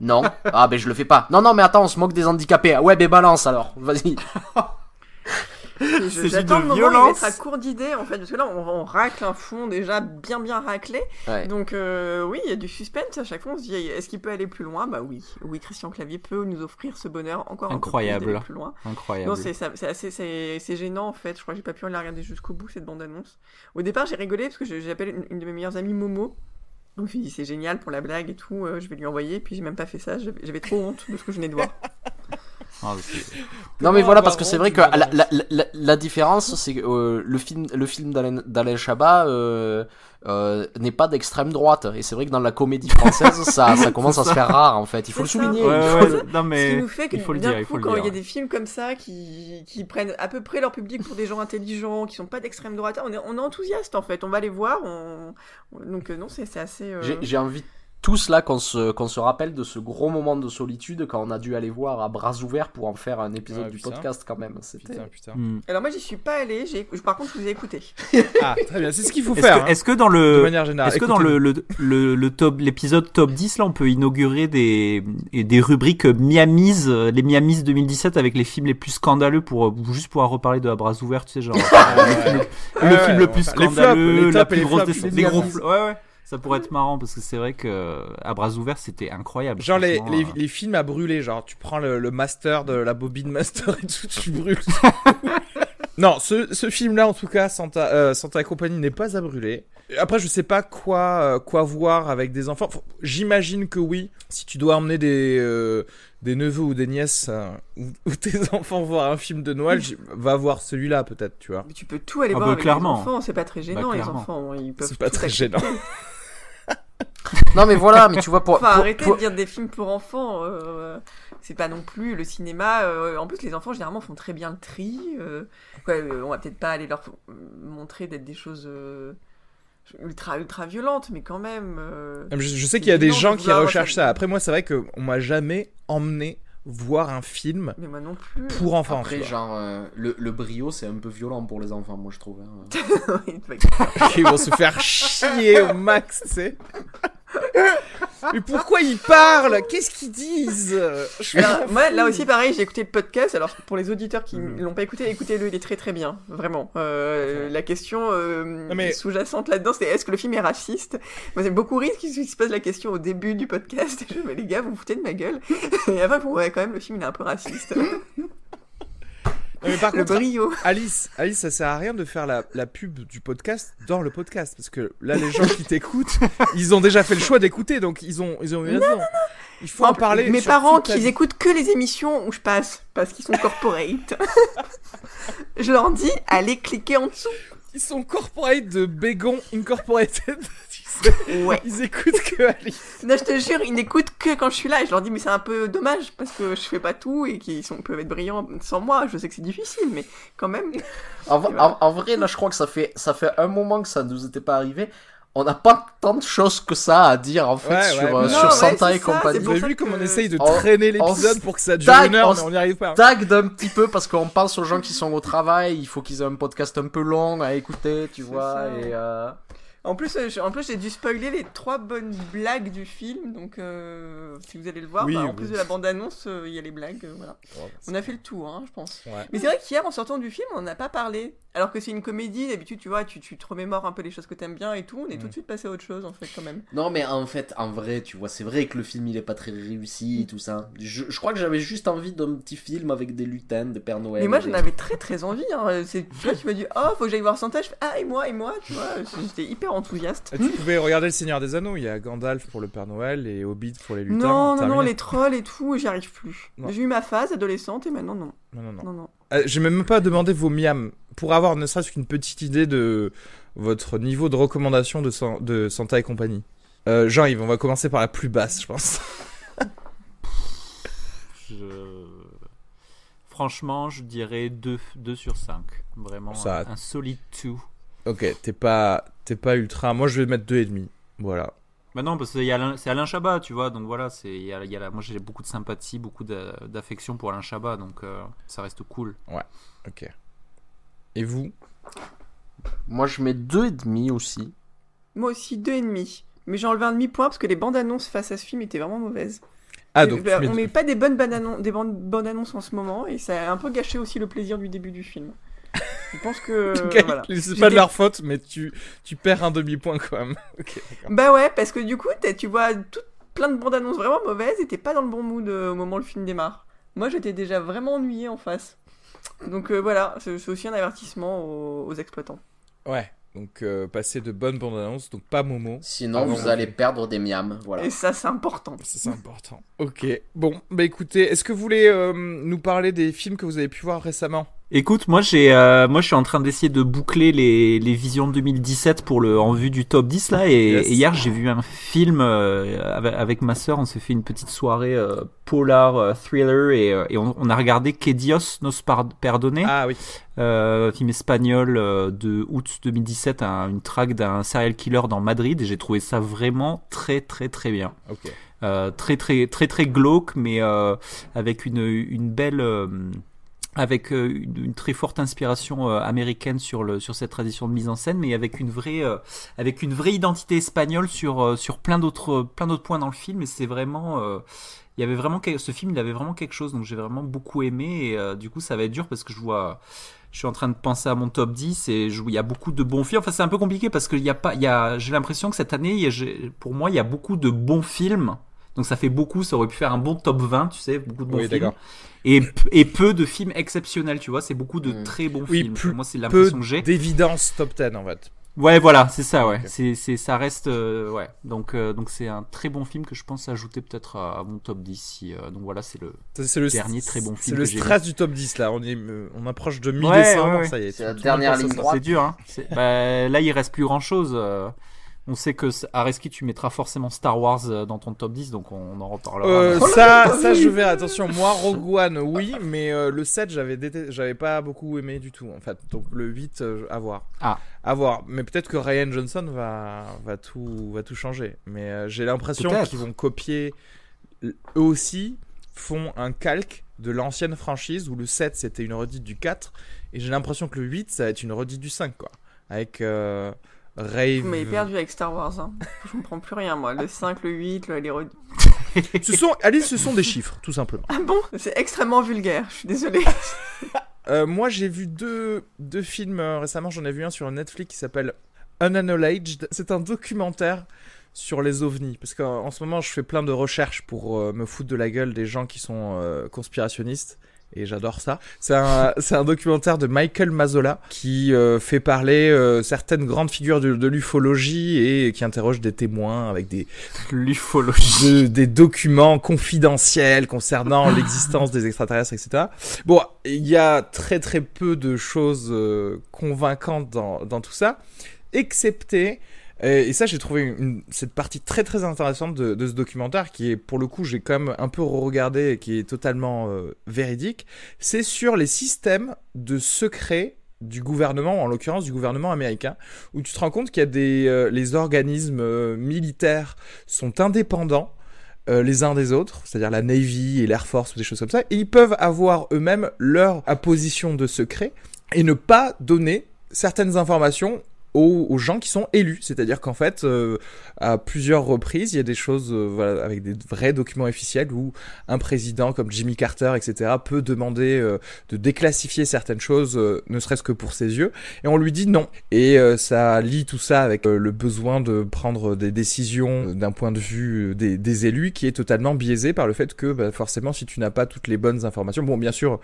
Speaker 3: Non. Ah, ben je le fais pas. Non, non, mais attends, on se moque des handicapés. Ah Ouais, ben balance alors. Vas-y.
Speaker 4: Je-
Speaker 2: C'est
Speaker 4: J'attends le moment où
Speaker 2: violence.
Speaker 4: être à court d'idées en fait, parce que là on, on racle un fond déjà bien bien raclé.
Speaker 3: Ouais.
Speaker 4: Donc euh, oui, il y a du suspense à chaque fois. On se dit est-ce qu'il peut aller plus loin? Bah oui, oui, Christian Clavier peut nous offrir ce bonheur encore un peu plus
Speaker 2: Incroyable.
Speaker 4: d'aller plus loin.
Speaker 2: Incroyable.
Speaker 4: Non, c'est ça- c'est assez c'est c'est gênant en fait. Je crois que j'ai pas pu la regarder jusqu'au bout cette bande annonce. Au départ, j'ai rigolé parce que je- j'appelle une, une de mes meilleures amies Momo. Donc je me suis dit c'est génial pour la blague et tout. euh, je vais lui envoyer. Puis j'ai même pas fait ça. J'avais j'avais trop honte de ce que je venais de voir.
Speaker 2: Ah,
Speaker 3: Non mais voilà parce que c'est vrai que la,
Speaker 1: bordel
Speaker 3: la, la, la- la différence c'est que euh, le film le film d'Alain Chabat euh, euh, n'est pas d'extrême droite et c'est vrai que dans la comédie française ça ça commence à se faire rare en fait il faut le
Speaker 4: ça.
Speaker 3: souligner
Speaker 2: Ouais,
Speaker 3: faut-
Speaker 2: ouais, non
Speaker 4: Ce qui nous fait que
Speaker 2: il faut le dire,
Speaker 4: d'un
Speaker 2: il faut
Speaker 4: coup,
Speaker 2: le
Speaker 4: quand il y a des films comme ça qui, qui prennent à peu près leur public pour des gens intelligents, qui sont pas d'extrême droite, on est, on est enthousiaste en fait. On va les voir. On... on- Donc non, c'est assez. euh,
Speaker 3: J'ai j'ai envie tous là qu'on se, qu'on se rappelle de ce gros moment de solitude quand on a dû aller voir à bras ouverts pour en faire un épisode
Speaker 1: Ouais,
Speaker 3: du
Speaker 1: putain.
Speaker 3: podcast quand même. C'était.
Speaker 1: Putain, putain.
Speaker 2: Hmm.
Speaker 4: Alors moi, j'y suis pas allé. J'ai... Par contre, je vous ai écouté.
Speaker 1: Ah, très bien, c'est ce qu'il faut
Speaker 2: Est-ce
Speaker 1: faire.
Speaker 2: que,
Speaker 1: hein,
Speaker 2: est-ce que dans
Speaker 1: de
Speaker 2: le
Speaker 1: manière générale.
Speaker 2: Est-ce que dans le, le, le, le top, l'épisode top 10, là, on peut inaugurer des, des rubriques Miamis, euh, les Miamis 2017 avec les films les plus scandaleux pour, euh, juste pouvoir reparler de à bras ouverts, tu sais, genre, le film le plus
Speaker 1: les flops,
Speaker 2: scandaleux,
Speaker 1: les
Speaker 2: la plus grosse
Speaker 1: les
Speaker 2: les gros. Ouais, ouais. Ça pourrait être marrant parce que c'est vrai que à bras ouverts, c'était incroyable.
Speaker 1: Genre les, les,
Speaker 2: euh.
Speaker 1: les films à brûler, genre tu prends le, le master de la bobine master et tout, tu brûles. non, ce, ce film-là, en tout cas, Santa, euh, Santa et compagnie n'est pas à brûler. Après, je sais pas quoi, euh, quoi voir avec des enfants. J'imagine que oui. Si tu dois emmener des, euh, des neveux ou des nièces euh, ou, ou tes enfants voir un film de Noël, va voir celui-là peut-être, tu vois.
Speaker 4: Mais tu peux tout aller
Speaker 2: Ah
Speaker 4: voir
Speaker 2: bah,
Speaker 4: avec
Speaker 2: clairement.
Speaker 4: les enfants. C'est pas très gênant,
Speaker 2: Bah,
Speaker 4: les
Speaker 2: clairement.
Speaker 4: enfants. Ils peuvent
Speaker 1: C'est pas très gênant.
Speaker 3: Non mais voilà, mais tu vois pour.
Speaker 4: Enfin,
Speaker 3: pour-
Speaker 4: arrêtez
Speaker 3: pour-
Speaker 4: de dire des films pour enfants. euh, c'est pas non plus le cinéma. euh, en plus, les enfants généralement font très bien le tri. euh, ouais, euh, on va peut-être pas aller leur montrer d'être des choses euh, ultra ultra violentes, mais quand même. euh,
Speaker 1: Je, je sais qu'il y a des gens qui recherchent ça. Après, moi, c'est vrai qu'on m'a jamais emmené voir un film
Speaker 4: Mais moi non plus.
Speaker 1: pour enfants.
Speaker 3: Après, genre, euh, le, le brio, c'est un peu violent pour les enfants, moi je trouve. hein.
Speaker 1: Ils vont se faire chier au max, tu sais. Mais pourquoi ils parlent? Qu'est-ce qu'ils disent?
Speaker 4: Alors, moi, là aussi, pareil, j'ai écouté le podcast. Alors, pour les auditeurs qui ne l'ont pas écouté, écoutez-le, il est très très bien, vraiment. Euh, la question euh,
Speaker 1: mais-
Speaker 4: sous-jacente là-dedans, c'est est-ce que le film est raciste? Moi, c'est beaucoup rire qu'il se pose la question au début du podcast. Et je mais les gars, vous vous foutez de ma gueule Et après, bon, ouais, quand même, le film il est un peu raciste.
Speaker 1: Non, mais par
Speaker 4: le
Speaker 1: contre,
Speaker 4: brio.
Speaker 1: Alice, Alice, ça sert à rien de faire la, la pub du podcast dans le podcast parce que là, les gens qui t'écoutent, ils ont déjà fait le choix d'écouter, donc ils ont, ils ont eu raison. Il faut en parler.
Speaker 4: Mes parents qui écoutent que les émissions où je passe parce qu'ils sont corporate. je leur dis, allez cliquer en dessous.
Speaker 1: ils sont corporate de Bégon Incorporated.
Speaker 4: Ouais.
Speaker 1: Ils écoutent que Alice.
Speaker 4: Non, je te jure, ils n'écoutent que quand je suis là. Et je leur dis, mais c'est un peu dommage parce que je fais pas tout et qu'ils sont, peuvent être brillants sans moi. Je sais que c'est difficile, mais quand même.
Speaker 3: En, v- en- en vrai, là, je crois que ça fait, ça fait un moment que ça nous était pas arrivé. On n'a pas tant de choses que ça à dire, en fait,
Speaker 1: Ouais,
Speaker 3: sur,
Speaker 1: ouais.
Speaker 3: euh,
Speaker 1: Non,
Speaker 3: sur
Speaker 4: ouais,
Speaker 3: Santa et
Speaker 4: ça,
Speaker 3: compagnie.
Speaker 4: c'est
Speaker 1: Vous avez vu comme on essaye de
Speaker 3: On-
Speaker 1: traîner l'épisode pour que ça dure une heure,
Speaker 3: on
Speaker 1: mais on n'y arrive pas.
Speaker 3: Tag d'un petit peu parce qu'on pense aux gens qui sont au travail, il faut qu'ils aient un podcast un peu long à écouter, tu vois,
Speaker 4: ça.
Speaker 3: et euh,
Speaker 4: En plus, euh, je- en plus, j'ai dû spoiler les trois bonnes blagues du film. Donc, euh, si vous allez le voir,
Speaker 1: Oui,
Speaker 4: bah, en
Speaker 1: oui.
Speaker 4: plus de la bande-annonce, euh, il y a les blagues. euh, voilà. On a fait le tour, hein, je pense.
Speaker 1: Ouais.
Speaker 4: Mais c'est vrai qu'hier, en sortant du film, on n'a pas parlé. Alors que c'est une comédie, d'habitude, tu vois, tu, tu te remémores un peu les choses que t'aimes bien et tout. On est
Speaker 1: Mm.
Speaker 4: tout de suite passé à autre chose, en fait, quand même.
Speaker 3: Non, mais en fait, en vrai, tu vois, c'est vrai que le film il est pas très réussi, tout ça. Je, je crois que j'avais juste envie d'un petit film avec des lutins, des Pères Noël.
Speaker 4: Mais moi,
Speaker 3: et
Speaker 4: j'en
Speaker 3: des-
Speaker 4: avais très très envie. Hein. C'est, tu vois, tu m'as dit, oh, faut que j'aille voir Santa. Je fais, ah, et moi, et moi, tu vois. J'étais hyper enthousiaste.
Speaker 1: Ah, Tu pouvais regarder Le Seigneur des Anneaux, il y a Gandalf pour le Père Noël et Hobbit pour les lutins.
Speaker 4: Non, non, non, les trolls et tout, j'y arrive plus. J'ai eu ma phase adolescente et maintenant, non.
Speaker 1: Non, non, non.
Speaker 4: Non, non.
Speaker 1: Euh, J'ai même pas demandé vos miams pour avoir ne serait-ce qu'une petite idée de votre niveau de recommandation de, San- de Santa et compagnie. Euh, Jean-Yves, on va commencer par la plus basse, je pense.
Speaker 2: Je- Franchement, je dirais 2, 2 sur 5. Vraiment,
Speaker 1: Ça-
Speaker 2: un, un solide 2.
Speaker 1: Ok, t'es pas, t'es pas ultra. Moi, je vais mettre deux et demi. Voilà.
Speaker 2: Bah non, parce que Alain- c'est Alain Chabat, tu vois, donc voilà, c'est, y a, y a la- moi j'ai beaucoup de sympathie, beaucoup d'a- d'affection pour Alain Chabat, donc euh, ça reste cool.
Speaker 1: Ok. Et vous?
Speaker 3: Moi, je mets deux et demi aussi.
Speaker 4: Moi aussi, deux et demi. Mais j'ai enlevé un demi-point parce que les bandes annonces face à ce film étaient vraiment mauvaises.
Speaker 1: Ah, donc
Speaker 4: bah,
Speaker 1: mets
Speaker 4: on met pas des bonnes bandes annonces, des bandes, bandes annonces en ce moment et ça a un peu gâché aussi le plaisir du début du film. Je pense que.
Speaker 1: Ok,
Speaker 4: voilà.
Speaker 1: C'est pas de leur faute, mais tu, tu perds un demi-point quand même.
Speaker 4: Bah ouais, parce que du coup, tu vois tout, plein de bandes annonces vraiment mauvaises et t'es pas dans le bon mood euh, au moment où le film démarre. Moi, j'étais déjà vraiment ennuyé en face. Donc euh, voilà, c'est aussi un avertissement aux, aux exploitants.
Speaker 1: Ouais. Donc euh, passez de bonnes bandes annonces, donc pas Momo.
Speaker 3: Sinon, vous allez perdre des miams. Voilà.
Speaker 4: Et ça, c'est important.
Speaker 1: Ça, c'est important. Ok. Bon, bah écoutez, est-ce que vous voulez euh, nous parler des films que vous avez pu voir récemment?
Speaker 2: Écoute, moi j'ai, euh, moi je suis en train d'essayer de boucler les, les visions de 2017 pour le en vue du top 10 là et,
Speaker 1: Yes.
Speaker 2: et hier j'ai vu un film euh, avec, avec ma sœur, on s'est fait une petite soirée euh, polar euh, thriller et, euh, et on, on a regardé Que Dios nos perdone,
Speaker 1: Ah oui.
Speaker 2: euh, film espagnol euh, de août 2017, un- une traque d'un serial killer dans Madrid et j'ai trouvé ça vraiment très très très bien.
Speaker 1: Ok.
Speaker 2: Euh, très très très très glauque mais euh, avec une, une belle euh, avec euh, une, très forte inspiration euh, américaine sur le sur cette tradition de mise en scène mais avec une vraie euh, avec une vraie identité espagnole sur sur plein d'autres plein d'autres points dans le film et c'est vraiment il y avait vraiment ce film il avait vraiment quelque chose donc j'ai vraiment beaucoup aimé et du coup ça va être dur parce que je vois je suis en train de penser à mon top 10 et il y a beaucoup de bons films. Enfin, c'est un peu compliqué parce qu'il y a pas, il y a, j'ai l'impression que cette année, il pour moi, il y a beaucoup de bons films. Donc ça fait beaucoup, ça aurait pu faire un bon top 20, tu sais, beaucoup de bons
Speaker 1: Oui,
Speaker 2: films.
Speaker 1: d'accord.
Speaker 2: Et, et peu de films exceptionnels, tu vois, c'est beaucoup de
Speaker 3: Mm.
Speaker 2: très bons
Speaker 1: Oui,
Speaker 2: films.
Speaker 1: plus-
Speaker 2: moi, c'est
Speaker 1: Peu
Speaker 2: l'impression que j'ai.
Speaker 1: d'évidence top 10 en fait.
Speaker 2: Ouais, voilà, c'est ça, ouais.
Speaker 1: Ok.
Speaker 2: C'est, c'est, ça reste, euh, ouais. Donc, euh, donc c'est un très bon film que je pense ajouter peut-être à, à mon top 10. Si, euh, donc voilà, c'est le.
Speaker 1: C'est le
Speaker 2: Dernier très bon
Speaker 1: C'est
Speaker 2: film
Speaker 1: le
Speaker 2: que j'ai
Speaker 1: stress du top 10 là. On est, euh, on approche de
Speaker 2: Ouais,
Speaker 1: mi-décembre.
Speaker 2: ouais, ouais.
Speaker 1: Ça y est.
Speaker 3: C'est la
Speaker 1: le
Speaker 3: dernière ligne droite.
Speaker 2: C'est dur, hein. C'est- bah, là, il reste plus grand chose. On sait que Areski, tu mettras forcément Star Wars euh, dans ton top 10, donc on, en reparlera.
Speaker 1: Euh,
Speaker 2: Mais-
Speaker 1: ça, ça, je verrai. Attention, moi, Rogue One, oui, mais euh, le 7, j'avais pas beaucoup aimé du tout, en fait. Donc le 8, euh, à voir.
Speaker 2: Ah.
Speaker 1: À voir. Mais peut-être que Ryan Johnson va, va, tout, va tout changer. Mais j'ai l'impression qu'ils vont copier. Eux aussi font un calque de l'ancienne franchise où le 7 c'était une redite du 4. Et j'ai l'impression que le 8 ça va être une redite du 5, quoi. Avec euh, Rave.
Speaker 4: Vous m'avez perdu avec Star Wars. Hein. Je comprends plus rien, moi. Le 5, le 8, le, les... re-
Speaker 1: Ce sont, Alice, ce sont des chiffres, tout simplement.
Speaker 4: Ah bon? C'est extrêmement vulgaire, je suis désolée.
Speaker 1: Euh, moi, j'ai vu deux, deux films euh, récemment. J'en ai vu un sur Netflix qui s'appelle Unacknowledged. C'est un documentaire sur les ovnis. Parce qu'en en ce moment, je fais plein de recherches pour euh, me foutre de la gueule des gens qui sont euh, conspirationnistes. Et j'adore ça. C'est un, documentaire de Michael Mazzola qui euh, fait parler euh, certaines grandes figures de, de l'ufologie et qui interroge des témoins avec des,
Speaker 2: L'ufologie.
Speaker 1: de- des documents confidentiels concernant l'existence des extraterrestres, etc. Bon, il y a très très peu de choses euh, convaincantes dans, dans tout ça, excepté, et ça j'ai trouvé cette partie très très intéressante de, de ce documentaire, qui est pour le coup j'ai quand même un peu regardé et qui est totalement euh, véridique, c'est sur les systèmes de secret du gouvernement, en l'occurrence du gouvernement américain, où tu te rends compte qu'il y a des euh, les organismes euh, militaires sont indépendants euh, les uns des autres, c'est-à-dire la Navy et l'Air Force ou des choses comme ça, et ils peuvent avoir eux-mêmes leur apposition de secret et ne pas donner certaines informations aux, gens qui sont élus. C'est-à-dire qu'en fait, euh, à plusieurs reprises, il y a des choses euh, avec des vrais documents officiels où un président comme Jimmy Carter, etc., peut demander euh, de déclassifier certaines choses, ne serait-ce que pour ses yeux, et on lui dit non. Et ça lie tout ça avec le besoin de prendre des décisions d'un point de vue des, des élus qui est totalement biaisé par le fait que bah, forcément, si tu n'as pas toutes les bonnes informations, bon, bien sûr,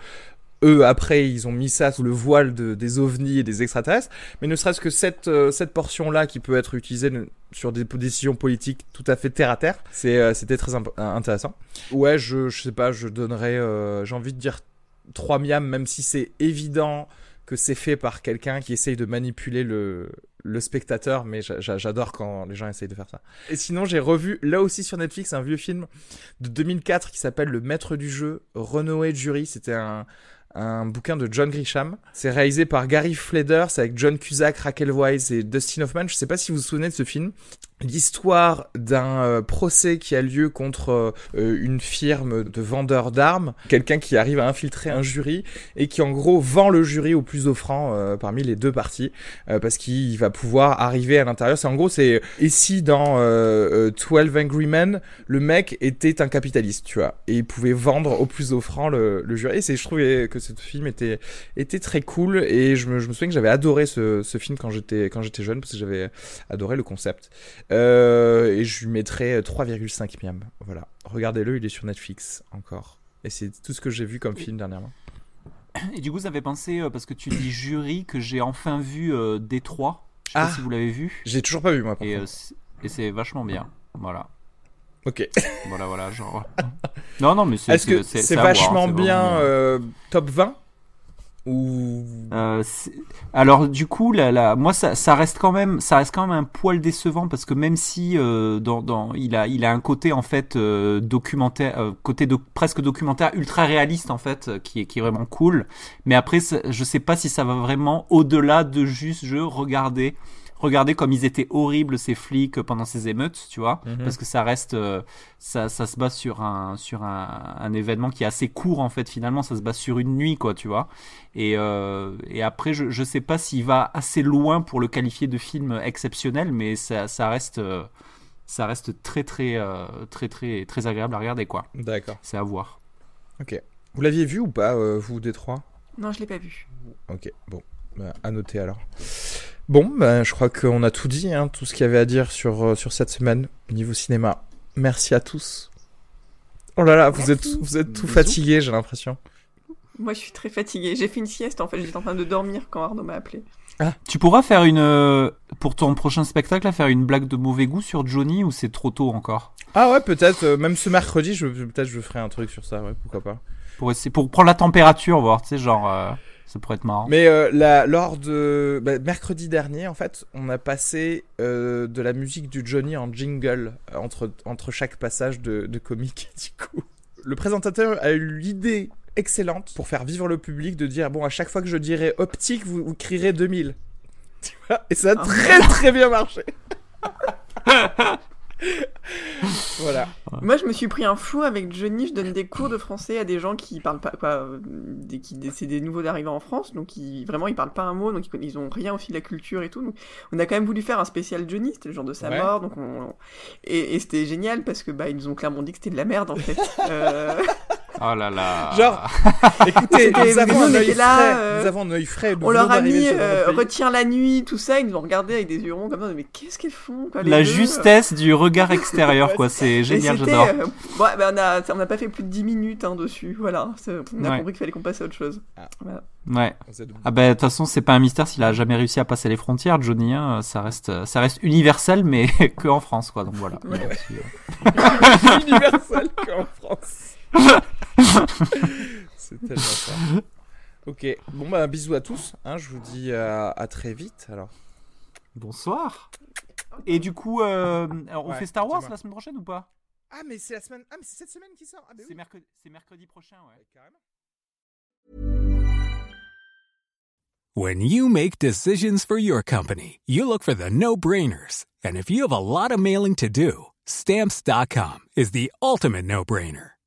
Speaker 1: eux, après, ils ont mis ça sous le voile de, des ovnis et des extraterrestres, mais ne serait-ce que cette, euh, cette portion-là qui peut être utilisée sur des décisions politiques tout à fait terre à terre, euh, c'était très euh, intéressant. Ouais, je, je sais pas, je donnerais, j'ai envie de dire 3 miams, même si c'est évident que c'est fait par quelqu'un qui essaye de manipuler le, le spectateur, mais j'a- j'a- j'adore quand les gens essayent de faire ça. Et sinon, j'ai revu, là aussi sur Netflix, un vieux film de 2004 qui s'appelle Le Maître du Jeu, Renoé Jury. C'était un, un bouquin de John Grisham. C'est réalisé par Gary Fleder, c'est avec John Cusack, Raquel Wise et Dustin Hoffman. Je sais pas si vous vous souvenez de ce film. L'histoire d'un euh, procès qui a lieu contre euh, une firme de vendeurs d'armes, quelqu'un qui arrive à infiltrer un jury et qui en gros vend le jury au plus offrant euh, parmi les deux parties parce qu'il va pouvoir arriver à l'intérieur. C'est en gros c'est ici dans euh, euh, 12 Angry Men, le mec était un capitaliste, tu vois, et il pouvait vendre au plus offrant le, le jury. Et c'est je trouvais que ce film était était très cool et je me, je me souviens que j'avais adoré ce, ce film quand j'étais quand j'étais jeune parce que j'avais adoré le concept. Euh, et je lui mettrais 3,5 miam. Voilà, regardez-le, il est sur Netflix encore. Et c'est tout ce que j'ai vu comme film dernièrement.
Speaker 2: Et du coup, ça fait penser, euh, parce que tu dis jury, que j'ai enfin vu euh, Détroit. Je sais
Speaker 1: Ah.
Speaker 2: pas si vous l'avez vu.
Speaker 1: J'ai toujours pas vu moi. par
Speaker 2: Et, euh, c'est- et c'est vachement bien. Voilà.
Speaker 1: Ok.
Speaker 2: Voilà, voilà. Genre. non, non, mais c'est.
Speaker 1: Est-ce que
Speaker 2: c'est- voir,
Speaker 1: vachement bien euh, top 20 ou
Speaker 2: Euh, alors du coup, là, là, moi ça, ça reste quand même, ça reste quand même un poil décevant parce que même si euh, dans, dans, il a, il a un côté en fait euh, documentaire, euh, côté de, presque documentaire ultra réaliste en fait, euh, qui est, qui est vraiment cool. Mais après, je sais pas si ça va vraiment au-delà de juste je regardais, regarder comme ils étaient horribles ces flics pendant ces émeutes, tu vois,
Speaker 1: Mhm.
Speaker 2: parce que ça reste, euh, ça, ça se base sur un, sur un, un événement qui est assez court en fait. Finalement, ça se base sur une nuit, quoi, tu vois. Et, euh, et après, je, je sais pas s'il va assez loin pour le qualifier de film exceptionnel, mais ça, ça reste, euh, ça reste très très euh, très très très agréable à regarder, quoi.
Speaker 1: D'accord.
Speaker 2: C'est à voir.
Speaker 1: Ok. Vous l'aviez vu ou pas, euh, vous des trois
Speaker 4: Non, je l'ai pas vu.
Speaker 1: Ok. Bon, bah, à noter alors. Bon, bah, je crois qu'on a tout dit, hein, tout ce qu'il y avait à dire sur, euh, sur cette semaine au niveau cinéma. Merci à tous. Oh là là, vous êtes, vous êtes tout
Speaker 3: Bisous.
Speaker 1: fatigués, j'ai l'impression.
Speaker 4: Moi, je suis très fatiguée. J'ai fait une sieste en fait. J'étais en train de dormir quand Arnaud m'a appelé.
Speaker 2: Tu pourras faire une euh, pour ton prochain spectacle, faire une blague de mauvais goût sur Johnny ou c'est trop tôt encore?
Speaker 1: Ah ouais, peut-être, euh, même ce mercredi, je, peut-être je ferai un truc sur ça, ouais, pourquoi pas.
Speaker 2: pour essayer, pour prendre la température, voir, tu sais, genre, euh, ça pourrait être marrant.
Speaker 1: Mais euh, la- lors de bah, mercredi dernier, en fait, on a passé euh, de la musique du Johnny en jingle euh, entre, entre chaque passage de, de comique. Du coup, le présentateur a eu l'idée excellente pour faire vivre le public de dire bon, à chaque fois que je dirai optique, vous, vous crierez 2000. Tu vois Et ça a
Speaker 4: Ah.
Speaker 1: très très bien marché. voilà.
Speaker 4: Moi, je me suis pris un fou avec Johnny. Je donne des cours de français à des gens qui parlent pas, quoi, des, qui, c'est des nouveaux arrivants en France, donc ils, vraiment ils parlent pas un mot, donc ils, ils ont rien aussi de la culture et tout. Donc, on a quand même voulu faire un spécial Johnny, c'était le jour de sa
Speaker 1: Ouais.
Speaker 4: mort, donc on, et, et c'était génial parce que bah ils nous ont clairement dit que c'était de la merde en fait. Euh,
Speaker 2: Oh là là.
Speaker 1: Genre, Écoutez,
Speaker 4: C'était-
Speaker 1: nous avons, un œil frais,
Speaker 4: euh,
Speaker 1: nous avons un œil frais. nous
Speaker 4: on leur a mis euh, retiens la nuit, tout ça, ils nous ont regardé avec des yeux ronds comme ça, mais qu'est-ce qu'elles font quoi, les
Speaker 2: La
Speaker 4: deux
Speaker 2: justesse du regard extérieur, quoi. C'est génial,
Speaker 4: c'était,
Speaker 2: j'adore.
Speaker 4: euh, ouais, bah, on a, on n'a pas fait plus de 10 minutes hein, dessus, voilà. On a
Speaker 2: Ouais.
Speaker 4: compris qu'il fallait qu'on passe à autre chose.
Speaker 2: Ouais.
Speaker 1: Vous êtes-
Speaker 2: Ah ben de toute façon c'est pas un mystère s'il a jamais réussi à passer les frontières Johnny hein, ça reste ça reste universel mais que en France quoi donc voilà.
Speaker 4: Ouais.
Speaker 2: A euh,
Speaker 1: universel qu'en France. C'est tellement ça. Ok, bon bah bisous à tous. Hein, je vous dis à, à très vite alors.
Speaker 2: Bonsoir. Et du coup euh, on
Speaker 1: Ouais,
Speaker 2: fait Star Wars
Speaker 1: dis-moi.
Speaker 2: la semaine prochaine ou pas?
Speaker 1: Ah mais c'est la semaine. Ah mais c'est cette semaine qui sort. Ah, mais
Speaker 2: C'est mercredi c'est mercredi prochain ouais.
Speaker 1: carrément.
Speaker 8: When you make decisions for your company, you look for the no brainers. And if you have a lot of mailing to do, stamps.com is the ultimate no brainer.